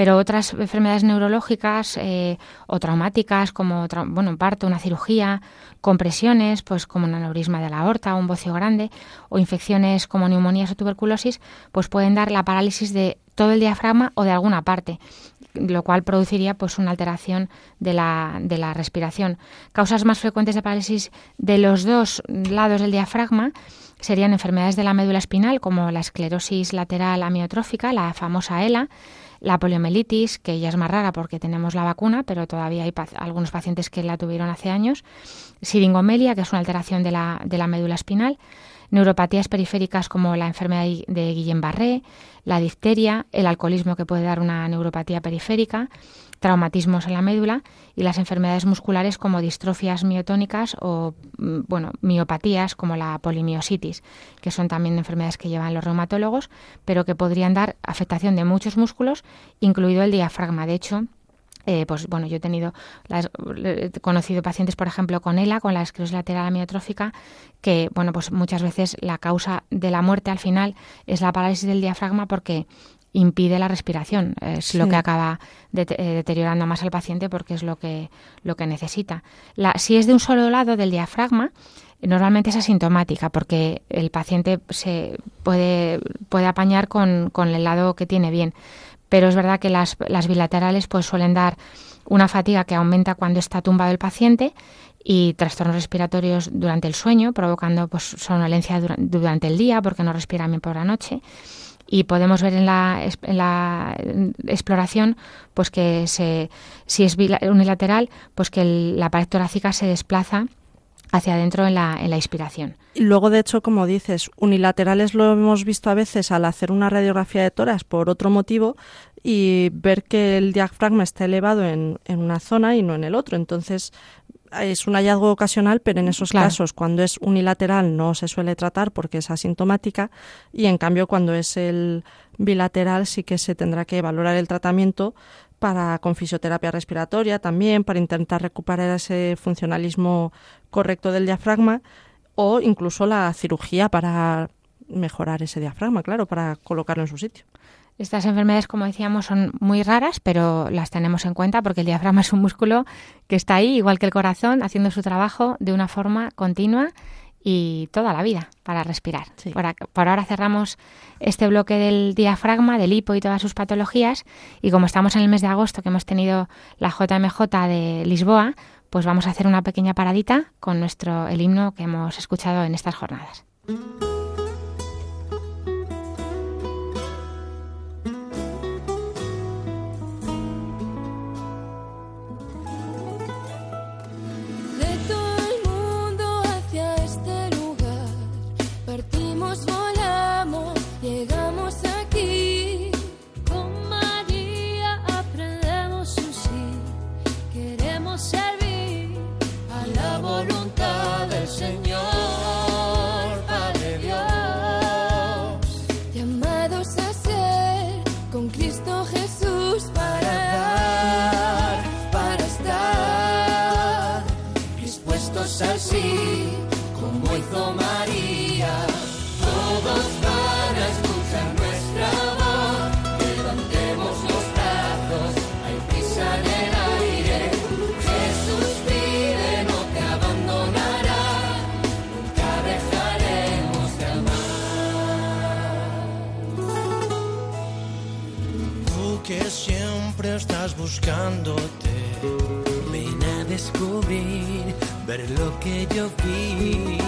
pero otras enfermedades neurológicas eh, o traumáticas, como bueno, un parto, una cirugía, compresiones, pues como un aneurisma de la aorta, un bocio grande, o infecciones como neumonías o tuberculosis, pues pueden dar la parálisis de todo el diafragma o de alguna parte lo cual produciría pues una alteración de la, de la respiración. Causas más frecuentes de parálisis de los dos lados del diafragma serían enfermedades de la médula espinal como la esclerosis lateral amiotrófica, la famosa ELA, la poliomielitis, que ya es más rara porque tenemos la vacuna, pero todavía hay algunos pacientes que la tuvieron hace años, siringomelia, que es una alteración de la, de la médula espinal, neuropatías periféricas como la enfermedad de Guillain-Barré, la difteria, el alcoholismo que puede dar una neuropatía periférica, traumatismos en la médula y las enfermedades musculares como distrofias miotónicas o mm, bueno, miopatías como la polimiositis, que son también enfermedades que llevan los reumatólogos, pero que podrían dar afectación de muchos músculos, incluido el diafragma. De hecho, eh, pues bueno, yo he tenido las- conocido pacientes, por ejemplo, con ELA, con la esclerosis lateral amiotrófica, que bueno, pues muchas veces la causa de la muerte al final es la parálisis del diafragma porque impide la respiración, es lo que acaba eh, deteriorando más al paciente porque es lo que lo que necesita. La, si es de un solo lado del diafragma, normalmente es asintomática porque el paciente se puede puede apañar con, con el lado que tiene bien pero es verdad que las, las bilaterales pues suelen dar una fatiga que aumenta cuando está tumbado el paciente y trastornos respiratorios durante el sueño, provocando pues somnolencia dura- durante el día porque no respiran bien por la noche. Y podemos ver en la, en la exploración pues que se, si es unilateral, pues que la pared torácica se desplaza hacia adentro en la, en la inspiración. Y luego, de hecho, como dices, unilaterales lo hemos visto a veces al hacer una radiografía de tórax por otro motivo y ver que el diafragma está elevado en, en una zona y no en el otro. Entonces, es un hallazgo ocasional, pero en esos Claro. casos, cuando es unilateral, no se suele tratar porque es asintomática, y en cambio, cuando es el bilateral, sí que se tendrá que valorar el tratamiento para con fisioterapia respiratoria también, para intentar recuperar ese funcionalismo correcto del diafragma, o incluso la cirugía para mejorar ese diafragma, claro, para colocarlo en su sitio. Estas enfermedades, como decíamos, son muy raras, pero las tenemos en cuenta porque el diafragma es un músculo que está ahí, igual que el corazón, haciendo su trabajo de una forma continua y toda la vida para respirar. Sí. Por, ac- por ahora cerramos este bloque del diafragma, del hipo y todas sus patologías. Y como estamos en el mes de agosto, que hemos tenido la JMJ de Lisboa, pues vamos a hacer una pequeña paradita con nuestro el himno que hemos escuchado en estas jornadas. Estás buscándote, ven a descubrir, ver lo que yo vi.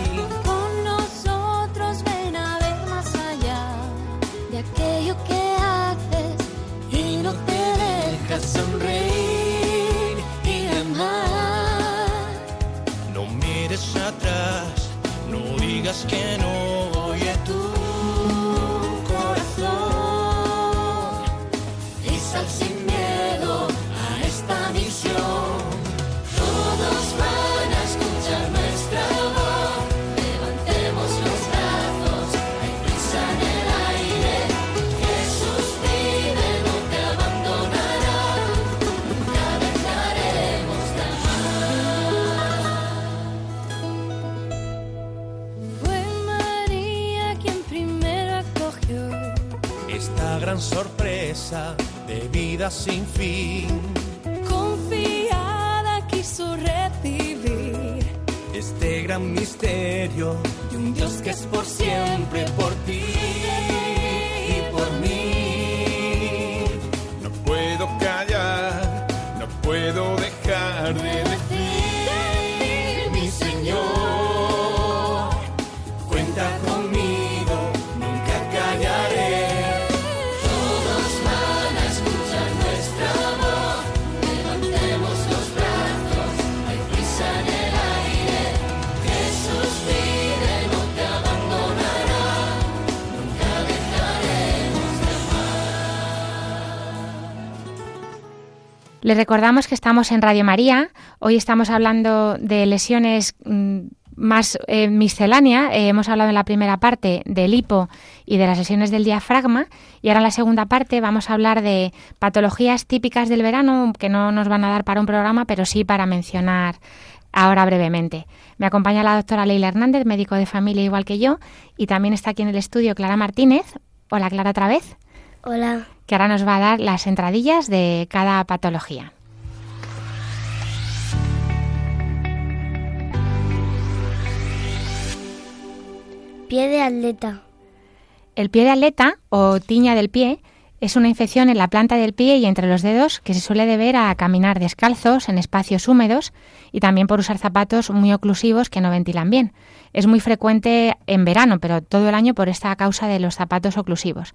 Les recordamos que estamos en Radio María. Hoy estamos hablando de lesiones mm, más eh, miscelánea. Eh, hemos hablado en la primera parte del hipo y de las lesiones del diafragma. Y ahora en la segunda parte vamos a hablar de patologías típicas del verano, que no nos van a dar para un programa, pero sí para mencionar ahora brevemente. Me acompaña la doctora Leila Hernández, médico de familia igual que yo, y también está aquí en el estudio Clara Martínez. Hola Clara otra vez Hola. que ahora nos va a dar las entradillas de cada patología. Pie de atleta. El pie de atleta o tiña del pie es una infección en la planta del pie y entre los dedos que se suele deber a caminar descalzos en espacios húmedos y también por usar zapatos muy oclusivos que no ventilan bien. Es muy frecuente en verano, pero todo el año por esta causa de los zapatos oclusivos.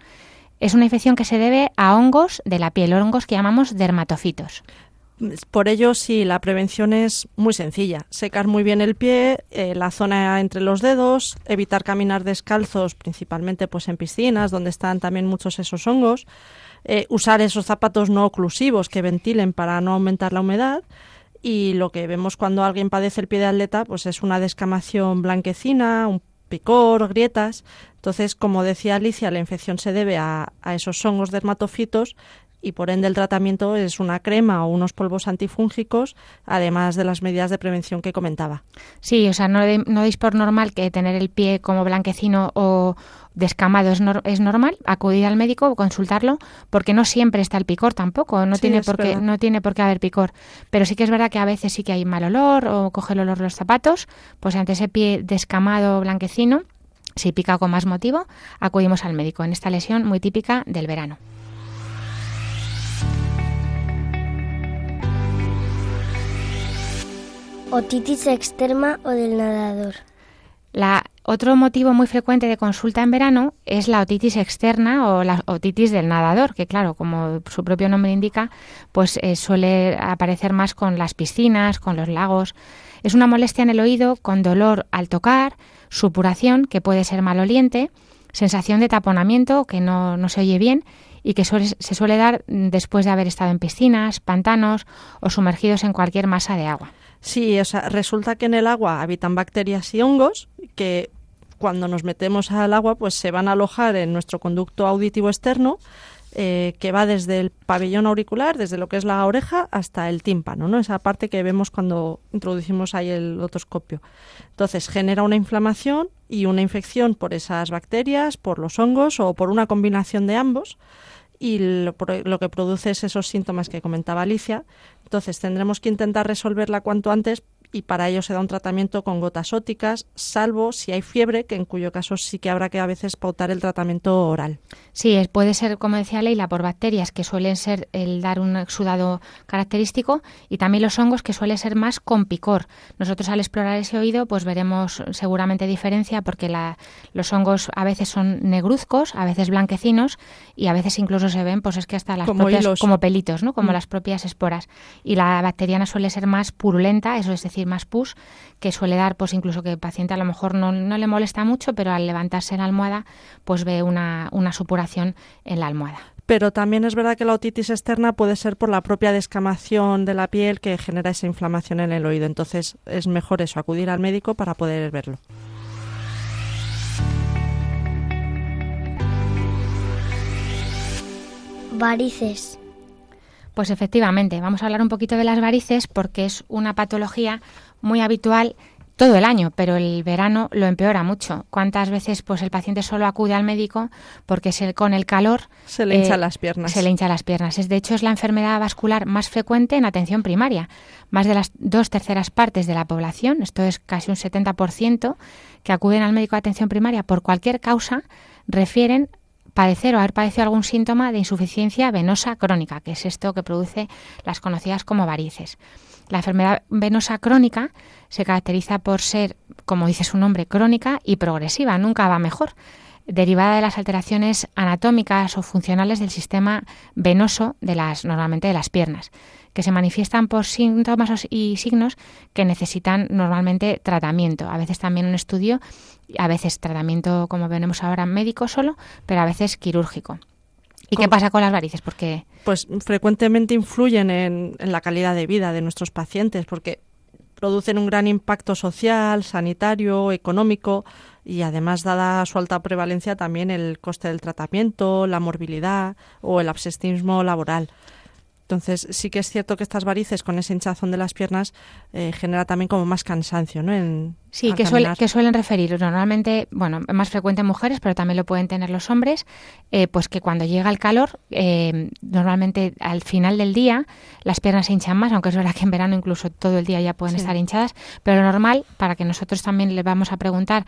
Es una infección que se debe a hongos de la piel, hongos que llamamos dermatofitos. Por ello, sí, la prevención es muy sencilla. Secar muy bien el pie, eh, la zona entre los dedos, evitar caminar descalzos, principalmente pues en piscinas, donde están también muchos esos hongos. Eh, usar esos zapatos no oclusivos que ventilen para no aumentar la humedad. Y lo que vemos cuando alguien padece el pie de atleta, pues es una descamación blanquecina, un picor, grietas. Entonces, como decía Alicia, la infección se debe a, a esos hongos dermatofitos y por ende el tratamiento es una crema o unos polvos antifúngicos, además de las medidas de prevención que comentaba. Sí, o sea, no, de- no por normal que tener el pie como blanquecino o descamado es, nor- es normal, acudir al médico o consultarlo, porque no siempre está el picor tampoco, no Sí, tiene por qué, verdad. no tiene por qué haber picor, pero sí que es verdad que a veces sí que hay mal olor o coge el olor de los zapatos, pues ante ese pie descamado blanquecino, si pica con más motivo, acudimos al médico en esta lesión muy típica del verano. Otitis externa o del nadador. La, otro motivo muy frecuente de consulta en verano es la otitis externa o la otitis del nadador, que claro, como su propio nombre indica, pues eh, suele aparecer más con las piscinas, con los lagos. Es una molestia en el oído con dolor al tocar, supuración, que puede ser maloliente, sensación de taponamiento, que no, no se oye bien y que suele- se suele dar después de haber estado en piscinas, pantanos o sumergidos en cualquier masa de agua. Sí, o sea, resulta que en el agua habitan bacterias y hongos que cuando nos metemos al agua pues se van a alojar en nuestro conducto auditivo externo eh, que va desde el pabellón auricular, desde lo que es la oreja, hasta el tímpano, ¿no? Esa parte que vemos cuando introducimos ahí el otoscopio. Entonces genera una inflamación y una infección por esas bacterias, por los hongos o por una combinación de ambos y lo, lo que produce es esos síntomas que comentaba Alicia. Entonces tendremos que intentar resolverla cuanto antes y para ello se da un tratamiento con gotas óticas, salvo si hay fiebre, que en cuyo caso sí que habrá que a veces pautar el tratamiento oral. Sí, puede ser, como decía Leila, por bacterias que suelen ser el dar un exudado característico y también los hongos que suele ser más con picor. Nosotros al explorar ese oído pues veremos seguramente diferencia porque la- los hongos a veces son negruzcos, a veces blanquecinos y a veces incluso se ven pues es que hasta las Como propias hilos. como pelitos, ¿no? Como Mm. las propias esporas. Y la bacteriana suele ser más purulenta, eso es decir, más pus, que suele dar pues incluso que el paciente a lo mejor no, no le molesta mucho, pero al levantarse en la almohada pues ve una, una supuración en la almohada. Pero también es verdad que la otitis externa puede ser por la propia descamación de la piel que genera esa inflamación en el oído. Entonces es mejor eso, acudir al médico para poder verlo. Varices. Pues efectivamente, vamos a hablar un poquito de las varices porque es una patología muy habitual todo el año, pero el verano lo empeora mucho. ¿Cuántas veces pues el paciente solo acude al médico porque se- con el calor Se le eh, hinchan las piernas. Se le hinchan las piernas. Es de hecho es la enfermedad vascular más frecuente en atención primaria. Más de las dos terceras partes de la población, esto es casi un 70%, que acuden al médico de atención primaria por cualquier causa, refieren padecer o haber padecido algún síntoma de insuficiencia venosa crónica, que es esto que produce las conocidas como varices. La enfermedad venosa crónica se caracteriza por ser, como dice su nombre, crónica y progresiva, nunca va mejor, derivada de las alteraciones anatómicas o funcionales del sistema venoso de las normalmente de las piernas, que se manifiestan por síntomas y signos que necesitan normalmente tratamiento, a veces también un estudio, a veces tratamiento como veremos ahora médico solo, pero a veces quirúrgico. ¿Y qué pasa con las varices? Porque pues frecuentemente influyen en, en la calidad de vida de nuestros pacientes porque producen un gran impacto social, sanitario, económico y además, dada su alta prevalencia, también el coste del tratamiento, la morbilidad o el absentismo laboral. Entonces, sí que es cierto que estas varices con ese hinchazón de las piernas eh, genera también como más cansancio, ¿no? En, Sí, que, caminar. que suelen referir normalmente, bueno, es más frecuente en mujeres, pero también lo pueden tener los hombres, eh, pues que cuando llega el calor, eh, normalmente al final del día las piernas se hinchan más, aunque es verdad que en verano incluso todo el día ya pueden Sí. estar hinchadas, pero lo normal, para que nosotros también les vamos a preguntar,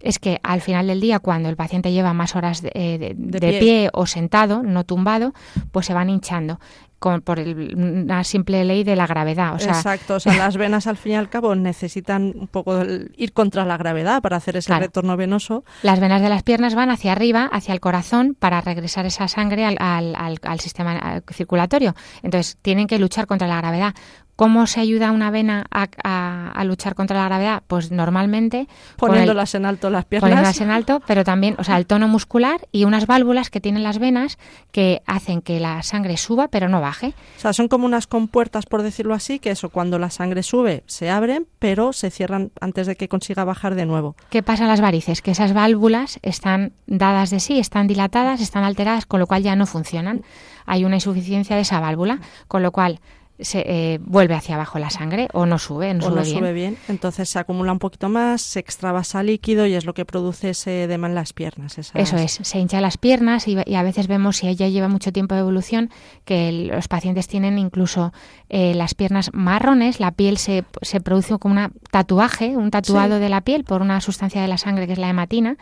es que al final del día, cuando el paciente lleva más horas de, eh, de- De de pie. pie o sentado, no tumbado, pues se van hinchando con, por el- una simple ley de la gravedad. O sea, Exacto, o sea, las venas al fin y al cabo necesitan un poco el- ir contra la gravedad para hacer ese Claro. retorno venoso. Las venas de las piernas van hacia arriba, hacia el corazón, para regresar esa sangre al, al- al- al sistema eh, circulatorio. Entonces, tienen que luchar contra la gravedad. ¿Cómo se ayuda a una vena a, a- a, luchar contra la gravedad? Pues normalmente poniéndolas en alto las piernas. Poniéndolas en alto, pero también, o sea, el tono muscular y unas válvulas que tienen las venas que hacen que la sangre suba pero no baje. O sea, son como unas compuertas, por decirlo así, que eso, cuando la sangre sube, se abren, pero se cierran antes de que consiga bajar de nuevo. ¿Qué pasa en las varices? Que esas válvulas están dadas de sí, están dilatadas, están alteradas, con lo cual ya no funcionan. Hay una insuficiencia de esa válvula, con lo cual se eh, vuelve hacia abajo la sangre o no sube, no, o sube, no bien. sube bien. Entonces se acumula un poquito más, se extravasa líquido y es lo que produce ese edema en las piernas. Eso es, se hincha las piernas y, a veces vemos, si ella lleva mucho tiempo de evolución, que los pacientes tienen incluso eh, las piernas marrones, la piel se, se produce como un tatuaje, un tatuado de la piel por una sustancia de la sangre que es la hematina,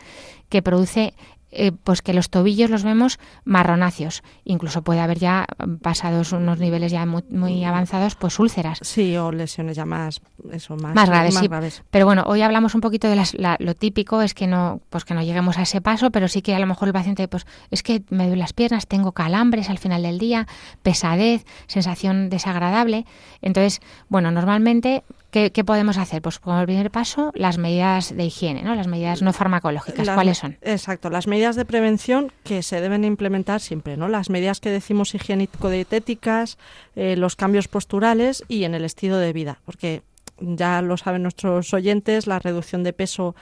que produce eh, pues que los tobillos los vemos marronáceos. Incluso puede haber ya pasados unos niveles ya muy, avanzados, pues úlceras. Sí, o lesiones ya más, eso, más, graves. Pero bueno, hoy hablamos un poquito de las, lo típico es que no, pues que no lleguemos a ese paso, pero sí que a lo mejor el paciente, pues es que me duelen las piernas, tengo calambres al final del día, pesadez, sensación desagradable. Entonces, bueno, normalmente ¿Qué, podemos hacer? Pues como primer paso, las medidas de higiene, ¿no? las medidas no farmacológicas. ¿Cuáles son? Exacto, las medidas de prevención que se deben implementar siempre, ¿no? Las medidas que decimos higiénico-dietéticas, eh, los cambios posturales y en el estilo de vida, porque ya lo saben nuestros oyentes, la reducción de peso,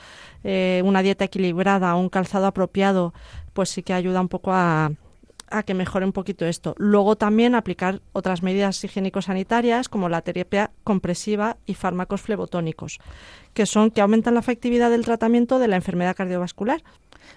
eh, una dieta equilibrada, un calzado apropiado, pues sí que ayuda un poco a, a que mejore un poquito esto. Luego también aplicar otras medidas higiénico-sanitarias como la terapia compresiva y fármacos flebotónicos, que son que aumentan la efectividad del tratamiento de la enfermedad cardiovascular.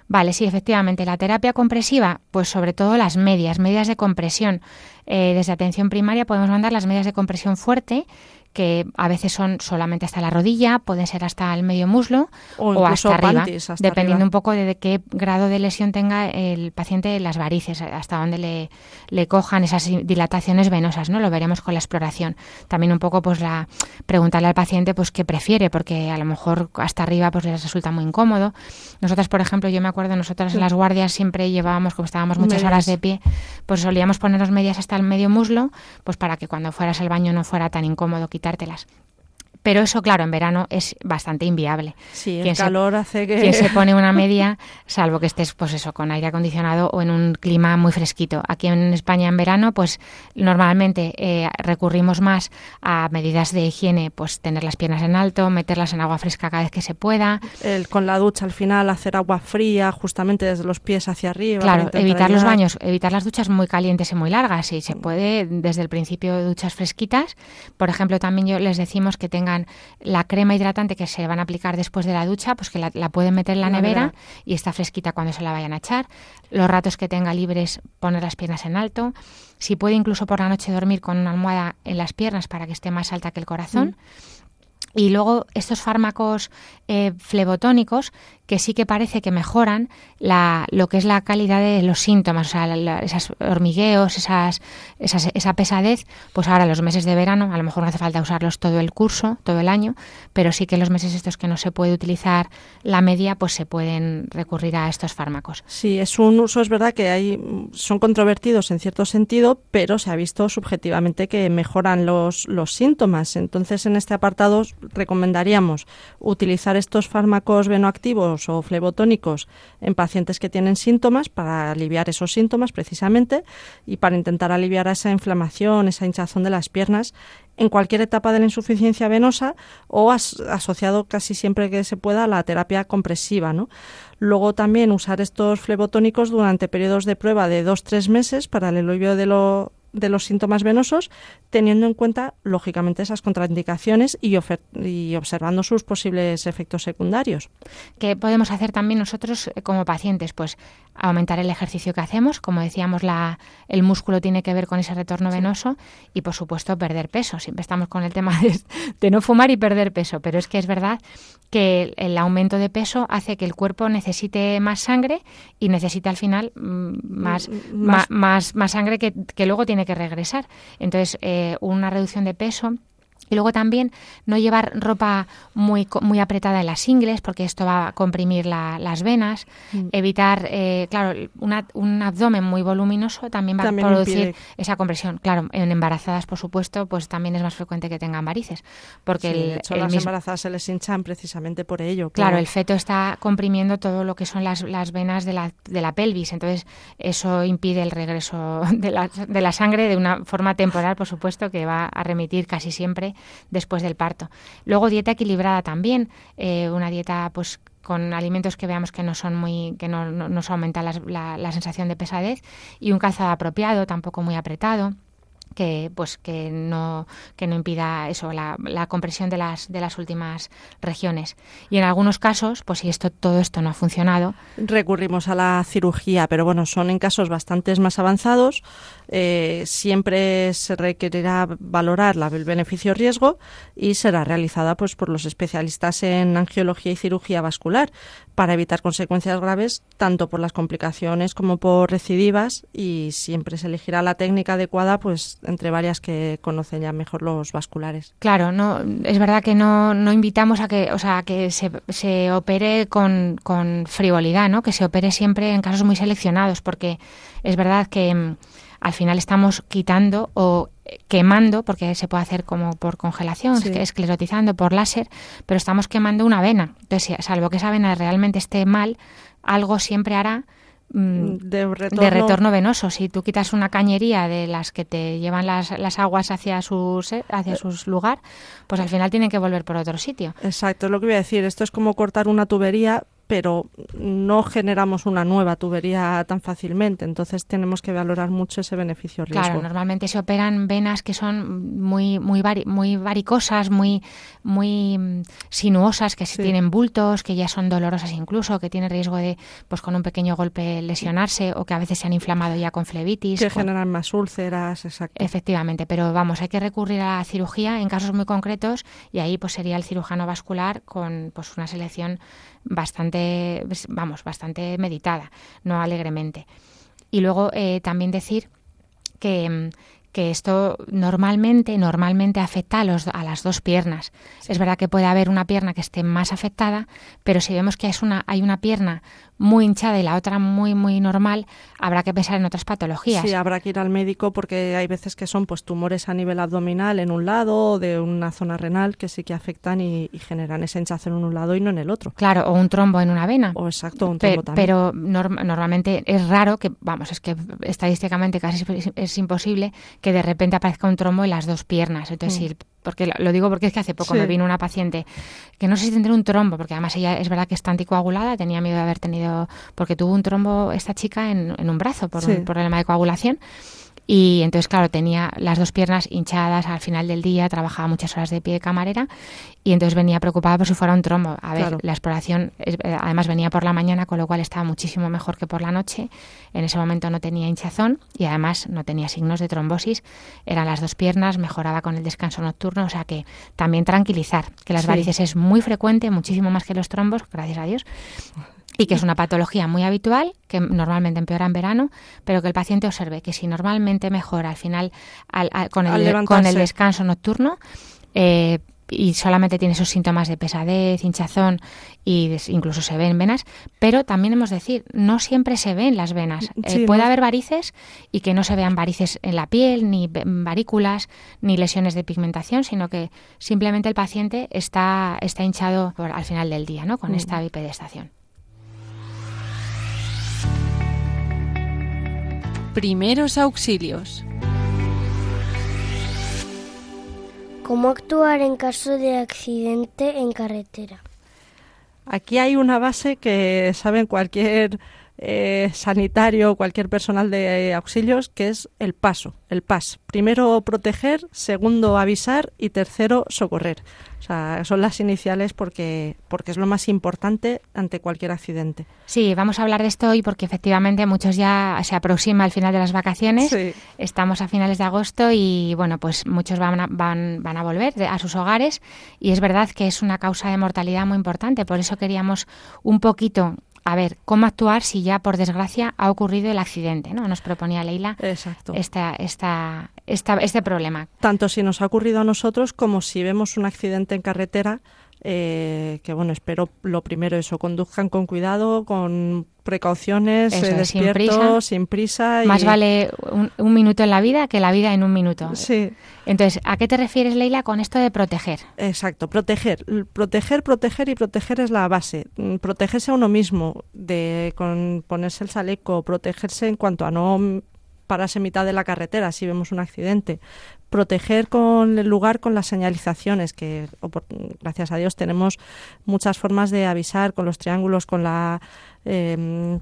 Vale, sí, efectivamente. La terapia compresiva, pues sobre todo las medias, medias de compresión. Eh, desde atención primaria podemos mandar las medias de compresión fuerte, que a veces son solamente hasta la rodilla, pueden ser hasta el medio muslo o, hasta arriba, dependiendo un poco de, qué grado de lesión tenga el paciente las varices, hasta donde le, le, cojan esas dilataciones venosas, ¿no? Lo veremos con la exploración. También un poco pues la preguntarle al paciente pues qué prefiere, porque a lo mejor hasta arriba pues les resulta muy incómodo. Nosotras, por ejemplo, yo me acuerdo, nosotras en las guardias siempre llevábamos, como estábamos muchas horas de pie, pues solíamos ponernos medias hasta el medio muslo, pues para que cuando fueras al baño no fuera tan incómodo quitártelas. Pero eso, claro, en verano es bastante inviable. Sí, el calor hace que... Quien se pone una [LAUGHS] media, salvo que estés, pues eso, con aire acondicionado o en un clima muy fresquito. Aquí en España en verano, pues normalmente eh, recurrimos más a medidas de higiene, pues tener las piernas en alto, meterlas en agua fresca cada vez que se pueda. El, con la ducha al final hacer agua fría, justamente desde los pies hacia arriba. Claro, evitar los baños, evitar las duchas muy calientes y muy largas. Y se puede, desde el principio, duchas fresquitas. Por ejemplo, también yo les decimos que tengan la crema hidratante que se van a aplicar después de la ducha, pues que la, pueden meter en la, nevera, y está fresquita cuando se la vayan a echar. Los ratos que tenga libres, poner las piernas en alto. Si puede incluso por la noche dormir con una almohada en las piernas para que esté más alta que el corazón. Mm. Y luego estos fármacos eh, flebotónicos que sí que parece que mejoran la, lo que es la calidad de los síntomas, o sea, esos hormigueos, esas, esa pesadez, pues ahora los meses de verano, a lo mejor no hace falta usarlos todo el curso, todo el año, pero sí que los meses estos que no se puede utilizar la media, pues se pueden recurrir a estos fármacos. Sí, es un uso, es verdad que hay, son controvertidos en cierto sentido, pero se ha visto subjetivamente que mejoran los, los síntomas. Entonces, en este apartado recomendaríamos utilizar estos fármacos venoactivos o flebotónicos en pacientes que tienen síntomas para aliviar esos síntomas precisamente y para intentar aliviar esa inflamación, esa hinchazón de las piernas en cualquier etapa de la insuficiencia venosa o asociado casi siempre que se pueda a la terapia compresiva. ¿no? Luego también usar estos flebotónicos durante periodos de prueba de dos tres meses para el alivio de lo de los síntomas venosos, teniendo en cuenta, lógicamente, esas contraindicaciones y, y, observando sus posibles efectos secundarios. ¿Qué podemos hacer también nosotros eh, como pacientes? Pues aumentar el ejercicio que hacemos. Como decíamos, la, el músculo tiene que ver con ese retorno venoso y, por supuesto, perder peso. Siempre estamos con el tema [LAUGHS] de, no fumar y perder peso, pero es que es verdad que el, aumento de peso hace que el cuerpo necesite más sangre y necesita al final mm, más, más, más, sangre que, que luego tiene que regresar. Entonces, eh, una reducción de peso Y luego también no llevar ropa muy, muy apretada en las ingles, porque esto va a comprimir las venas. Mm. Evitar, eh, claro, un abdomen muy voluminoso también va a producir esa compresión. Claro, en embarazadas, por supuesto, pues también es más frecuente que tengan varices. Porque el, de hecho, las embarazadas se les hinchan precisamente por ello. Claro. el feto está comprimiendo todo lo que son las, las venas de la, de la pelvis. Entonces, eso impide el regreso de la, de la sangre de una forma temporal, por supuesto, que va a remitir casi siempre después del parto. Luego dieta equilibrada también, eh, una dieta pues con alimentos que veamos que no son muy que no, nos aumenta la, la sensación de pesadez y un calzado apropiado tampoco muy apretado que pues que no que no impida eso la, la, compresión de las de las últimas regiones. Y en algunos casos pues si esto todo esto no ha funcionado recurrimos a la cirugía pero bueno son en casos bastante más avanzados. Eh, siempre se requerirá valorar el beneficio-riesgo y será realizada pues, por los especialistas en angiología y cirugía vascular para evitar consecuencias graves tanto por las complicaciones como por recidivas y siempre se elegirá la técnica adecuada pues entre varias que conocen ya mejor los vasculares. Claro, no es verdad que no, no invitamos a que, o sea, que se, se opere con, con frivolidad, ¿no? Que se opere siempre en casos muy seleccionados porque es verdad que al final estamos quitando o quemando, porque se puede hacer como por congelación, esclerotizando por láser, pero estamos quemando una vena. Entonces, salvo que esa vena realmente esté mal, algo siempre hará mm, de retorno. venoso. Si tú quitas una cañería de las que te llevan las, las aguas hacia sus hacia sus lugar, pues al final tienen que volver por otro sitio. Exacto, es lo que voy a decir. Esto es como cortar una tubería, pero no generamos una nueva tubería tan fácilmente. Entonces tenemos que valorar mucho ese beneficio riesgo. Claro, normalmente se operan venas que son muy muy muy varicosas, muy muy mm, sinuosas, que tienen bultos, que ya son dolorosas incluso, que tienen riesgo de pues con un pequeño golpe lesionarse o que a veces se han inflamado ya con flebitis. Que generan más úlceras, exacto. Efectivamente, pero vamos, hay que recurrir a la cirugía en casos muy concretos y ahí pues sería el cirujano vascular con pues una selección bastante, vamos, bastante meditada, no alegremente. Y luego eh, también decir que, que esto normalmente, normalmente afecta a, los, a las dos piernas. Es verdad que puede haber una pierna que esté más afectada, pero si vemos que es una, hay una pierna muy hinchada y la otra muy, muy normal, habrá que pensar en otras patologías. Sí, habrá que ir al médico porque hay veces que son pues tumores a nivel abdominal en un lado o de una zona renal que sí que afectan y, generan ese hinchazo en un lado y no en el otro. Claro, o un trombo en una vena. O exacto, un trombo también. Pero normalmente es raro que, vamos, es que estadísticamente casi es, imposible que de repente aparezca un trombo en las dos piernas. Entonces, mm. si porque lo digo porque es que hace poco me vino una paciente que no sé si tendría un trombo, porque además ella es verdad que está anticoagulada, tenía miedo de haber tenido, porque tuvo un trombo esta chica en, en un brazo por un problema de coagulación y entonces, claro, tenía las dos piernas hinchadas al final del día, trabajaba muchas horas de pie de camarera y entonces venía preocupada por si fuera un trombo. A ver, la exploración eh, además venía por la mañana, con lo cual estaba muchísimo mejor que por la noche. En ese momento no tenía hinchazón y además no tenía signos de trombosis. Eran las dos piernas, mejoraba con el descanso nocturno, o sea que también tranquilizar, que las varices es muy frecuente, muchísimo más que los trombos, gracias a Dios y que es una patología muy habitual, que normalmente empeora en verano, pero que el paciente observe que si normalmente mejora al final con, el, con, el, descanso nocturno, eh, y solamente tiene esos síntomas de pesadez, hinchazón y incluso se ven venas, pero también hemos de decir, no siempre se ven las venas. Eh, puede haber varices y que no se vean varices en la piel, ni varículas, ni lesiones de pigmentación, sino que simplemente el paciente está, está hinchado al final del día, ¿no? Con esta bipedestación. Primeros auxilios. ¿Cómo actuar en caso de accidente en carretera? Aquí hay una base que saben cualquier eh, sanitario o cualquier personal de auxilios, que es el paso, el PAS. Primero proteger, segundo avisar y tercero socorrer. O sea, son las iniciales porque, porque es lo más importante ante cualquier accidente. Sí, vamos a hablar de esto hoy porque efectivamente muchos ya se aproxima al final de las vacaciones. Estamos a finales de agosto y bueno, pues muchos van a, van, van a volver a sus hogares y es verdad que es una causa de mortalidad muy importante. Por eso queríamos un poquito a ver cómo actuar si ya por desgracia ha ocurrido el accidente, ¿no? Nos proponía Leila Exacto. esta, esta, esta, este problema. Tanto si nos ha ocurrido a nosotros como si vemos un accidente en carretera, eh, que bueno, espero lo primero eso, conduzcan con cuidado, con precauciones, Eso eh, es, sin despiertos, sin prisa. Más y- vale un, un minuto en la vida que la vida en un minuto. Sí, Entonces, ¿a qué te refieres, Leila, con esto de proteger? exacto. Proteger, proteger, proteger y proteger es la base. Mm, Protegerse a uno mismo, de con ponerse el chaleco, protegerse en cuanto a no mm, pararse en mitad de la carretera si vemos un accidente. Proteger con el lugar con las señalizaciones, que gracias a Dios tenemos muchas formas de avisar con los triángulos, con la eh,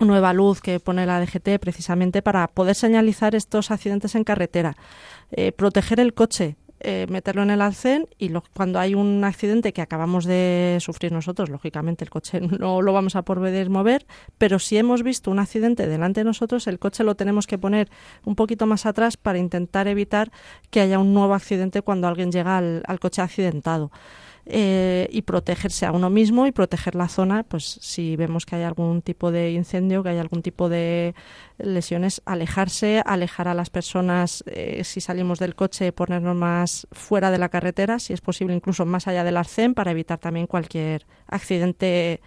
nueva luz que pone la DGT precisamente para poder señalizar estos accidentes en carretera. Eh, proteger el coche, eh, meterlo en el alcén y cuando hay un accidente que acabamos de sufrir nosotros, lógicamente el coche [LAUGHS] no lo vamos a poder mover, pero si hemos visto un accidente delante de nosotros, el coche lo tenemos que poner un poquito más atrás para intentar evitar que haya un nuevo accidente cuando alguien llega al coche accidentado. Eh, y protegerse a uno mismo y proteger la zona, pues si vemos que hay algún tipo de incendio, que hay algún tipo de lesiones, alejarse, alejar a las personas, eh, si salimos del coche, ponernos más fuera de la carretera, si es posible incluso más allá del arcén, para evitar también cualquier accidente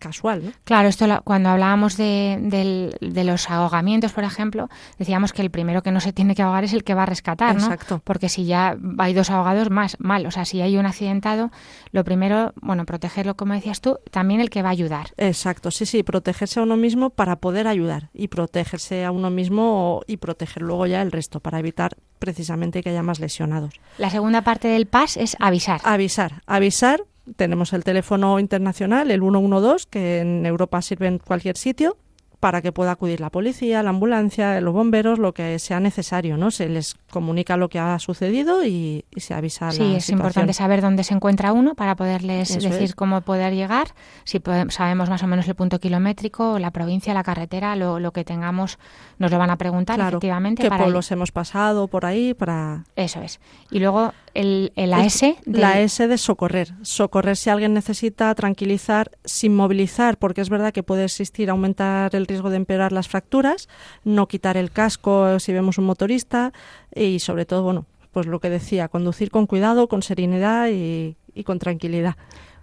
casual. ¿no? Claro, esto la- cuando hablábamos de, de los ahogamientos, por ejemplo, decíamos que el primero que no se tiene que ahogar es el que va a rescatar, ¿no? Exacto. Porque si ya hay dos ahogados, más mal. O sea, si hay un accidentado, lo primero, bueno, protegerlo, como decías tú, también el que va a ayudar. Exacto, sí, sí, protegerse a uno mismo para poder ayudar y protegerse a uno mismo y proteger luego ya el resto para evitar precisamente que haya más lesionados. La segunda parte del PAS es avisar. Avisar, avisar. Tenemos el teléfono internacional, el 112, que en Europa sirve en cualquier sitio para que pueda acudir la policía, la ambulancia, los bomberos, lo que sea necesario, ¿no? Se les comunica lo que ha sucedido y, y se avisa Sí, la es situación. importante saber dónde se encuentra uno para poderles Eso decir es. cómo poder llegar. Si pode- sabemos más o menos el punto kilométrico, la provincia, la carretera, lo, lo que tengamos, nos lo van a preguntar Claro, efectivamente. qué para pueblos hemos pasado por ahí para Eso es. Y luego el, el AS. del- La S de socorrer. Socorrer si alguien necesita tranquilizar sin movilizar, porque es verdad que puede existir, aumentar el riesgo de empeorar las fracturas, no quitar el casco si vemos un motorista y sobre todo, bueno, pues lo que decía, conducir con cuidado, con serenidad y, y con tranquilidad.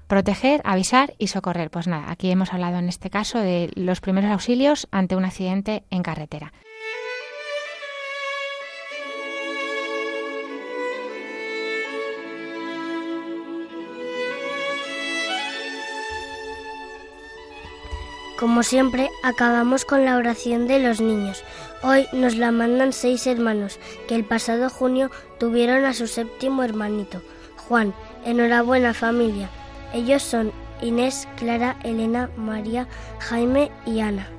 Proteger, avisar y socorrer. Pues nada, aquí hemos hablado en este caso de los primeros auxilios ante un accidente en carretera. Como siempre, acabamos con la oración de los niños. Hoy nos la mandan seis hermanos que el pasado junio tuvieron a su séptimo hermanito, Juan. Enhorabuena familia. Ellos son Inés, Clara, Elena, María, Jaime y Ana.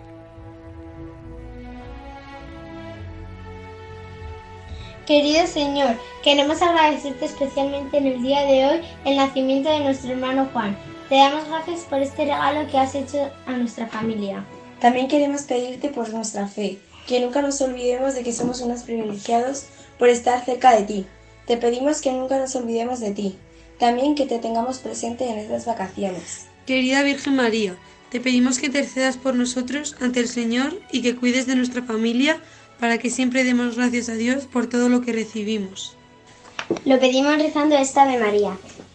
Querido Señor, queremos agradecerte especialmente en el día de hoy el nacimiento de nuestro hermano Juan. Te damos gracias por este regalo que has hecho a nuestra familia. También queremos pedirte por nuestra fe, que nunca nos olvidemos de que somos unos privilegiados por estar cerca de ti. Te pedimos que nunca nos olvidemos de ti. También que te tengamos presente en estas vacaciones. Querida Virgen María, te pedimos que intercedas por nosotros ante el Señor y que cuides de nuestra familia para que siempre demos gracias a Dios por todo lo que recibimos. Lo pedimos rezando esta Ave María.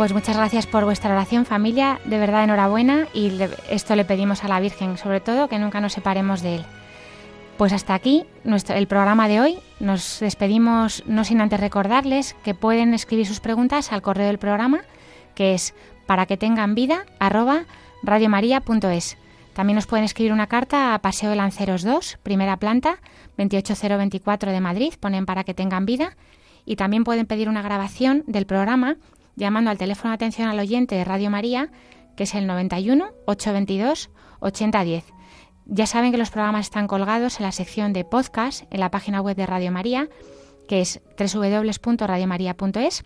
Pues muchas gracias por vuestra oración, familia. De verdad, enhorabuena. Y esto le pedimos a la Virgen, sobre todo, que nunca nos separemos de Él. Pues hasta aquí nuestro, el programa de hoy. Nos despedimos no sin antes recordarles que pueden escribir sus preguntas al correo del programa, que es para que tengan vida radiomaria.es. También nos pueden escribir una carta a Paseo de Lanceros 2, primera planta, 28024 de Madrid, ponen para que tengan vida. Y también pueden pedir una grabación del programa llamando al teléfono de atención al oyente de Radio María, que es el 91 822 8010. Ya saben que los programas están colgados en la sección de podcast en la página web de Radio María, que es www.radiomaria.es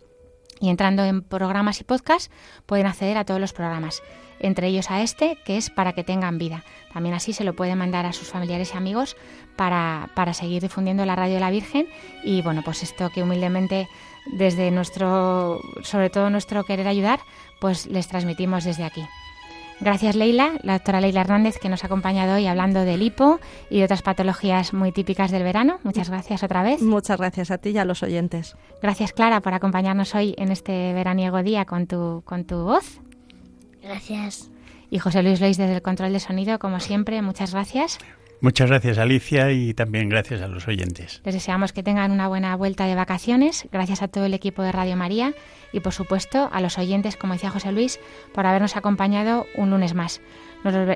y entrando en programas y podcast pueden acceder a todos los programas, entre ellos a este, que es para que tengan vida. También así se lo pueden mandar a sus familiares y amigos para, para seguir difundiendo la radio de la Virgen y bueno, pues esto que humildemente desde nuestro, sobre todo nuestro querer ayudar, pues les transmitimos desde aquí. Gracias Leila, la doctora Leila Hernández, que nos ha acompañado hoy hablando del hipo y de otras patologías muy típicas del verano. Muchas gracias otra vez. Muchas gracias a ti y a los oyentes. Gracias Clara por acompañarnos hoy en este veraniego día con tu, con tu voz. Gracias. Y José Luis Lois desde el control de sonido, como siempre, muchas gracias. Muchas gracias Alicia y también gracias a los oyentes. Les deseamos que tengan una buena vuelta de vacaciones. Gracias a todo el equipo de Radio María y por supuesto a los oyentes, como decía José Luis, por habernos acompañado un lunes más.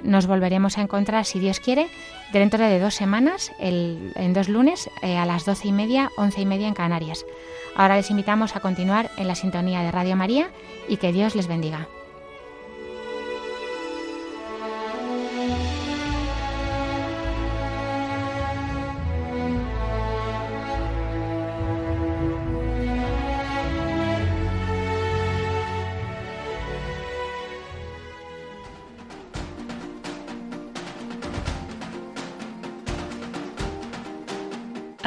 Nos, volveremos a encontrar, si Dios quiere, dentro de dos semanas, en dos lunes, eh, a las doce y media, once y media en Canarias. Ahora les invitamos a continuar en la sintonía de Radio María y que Dios les bendiga.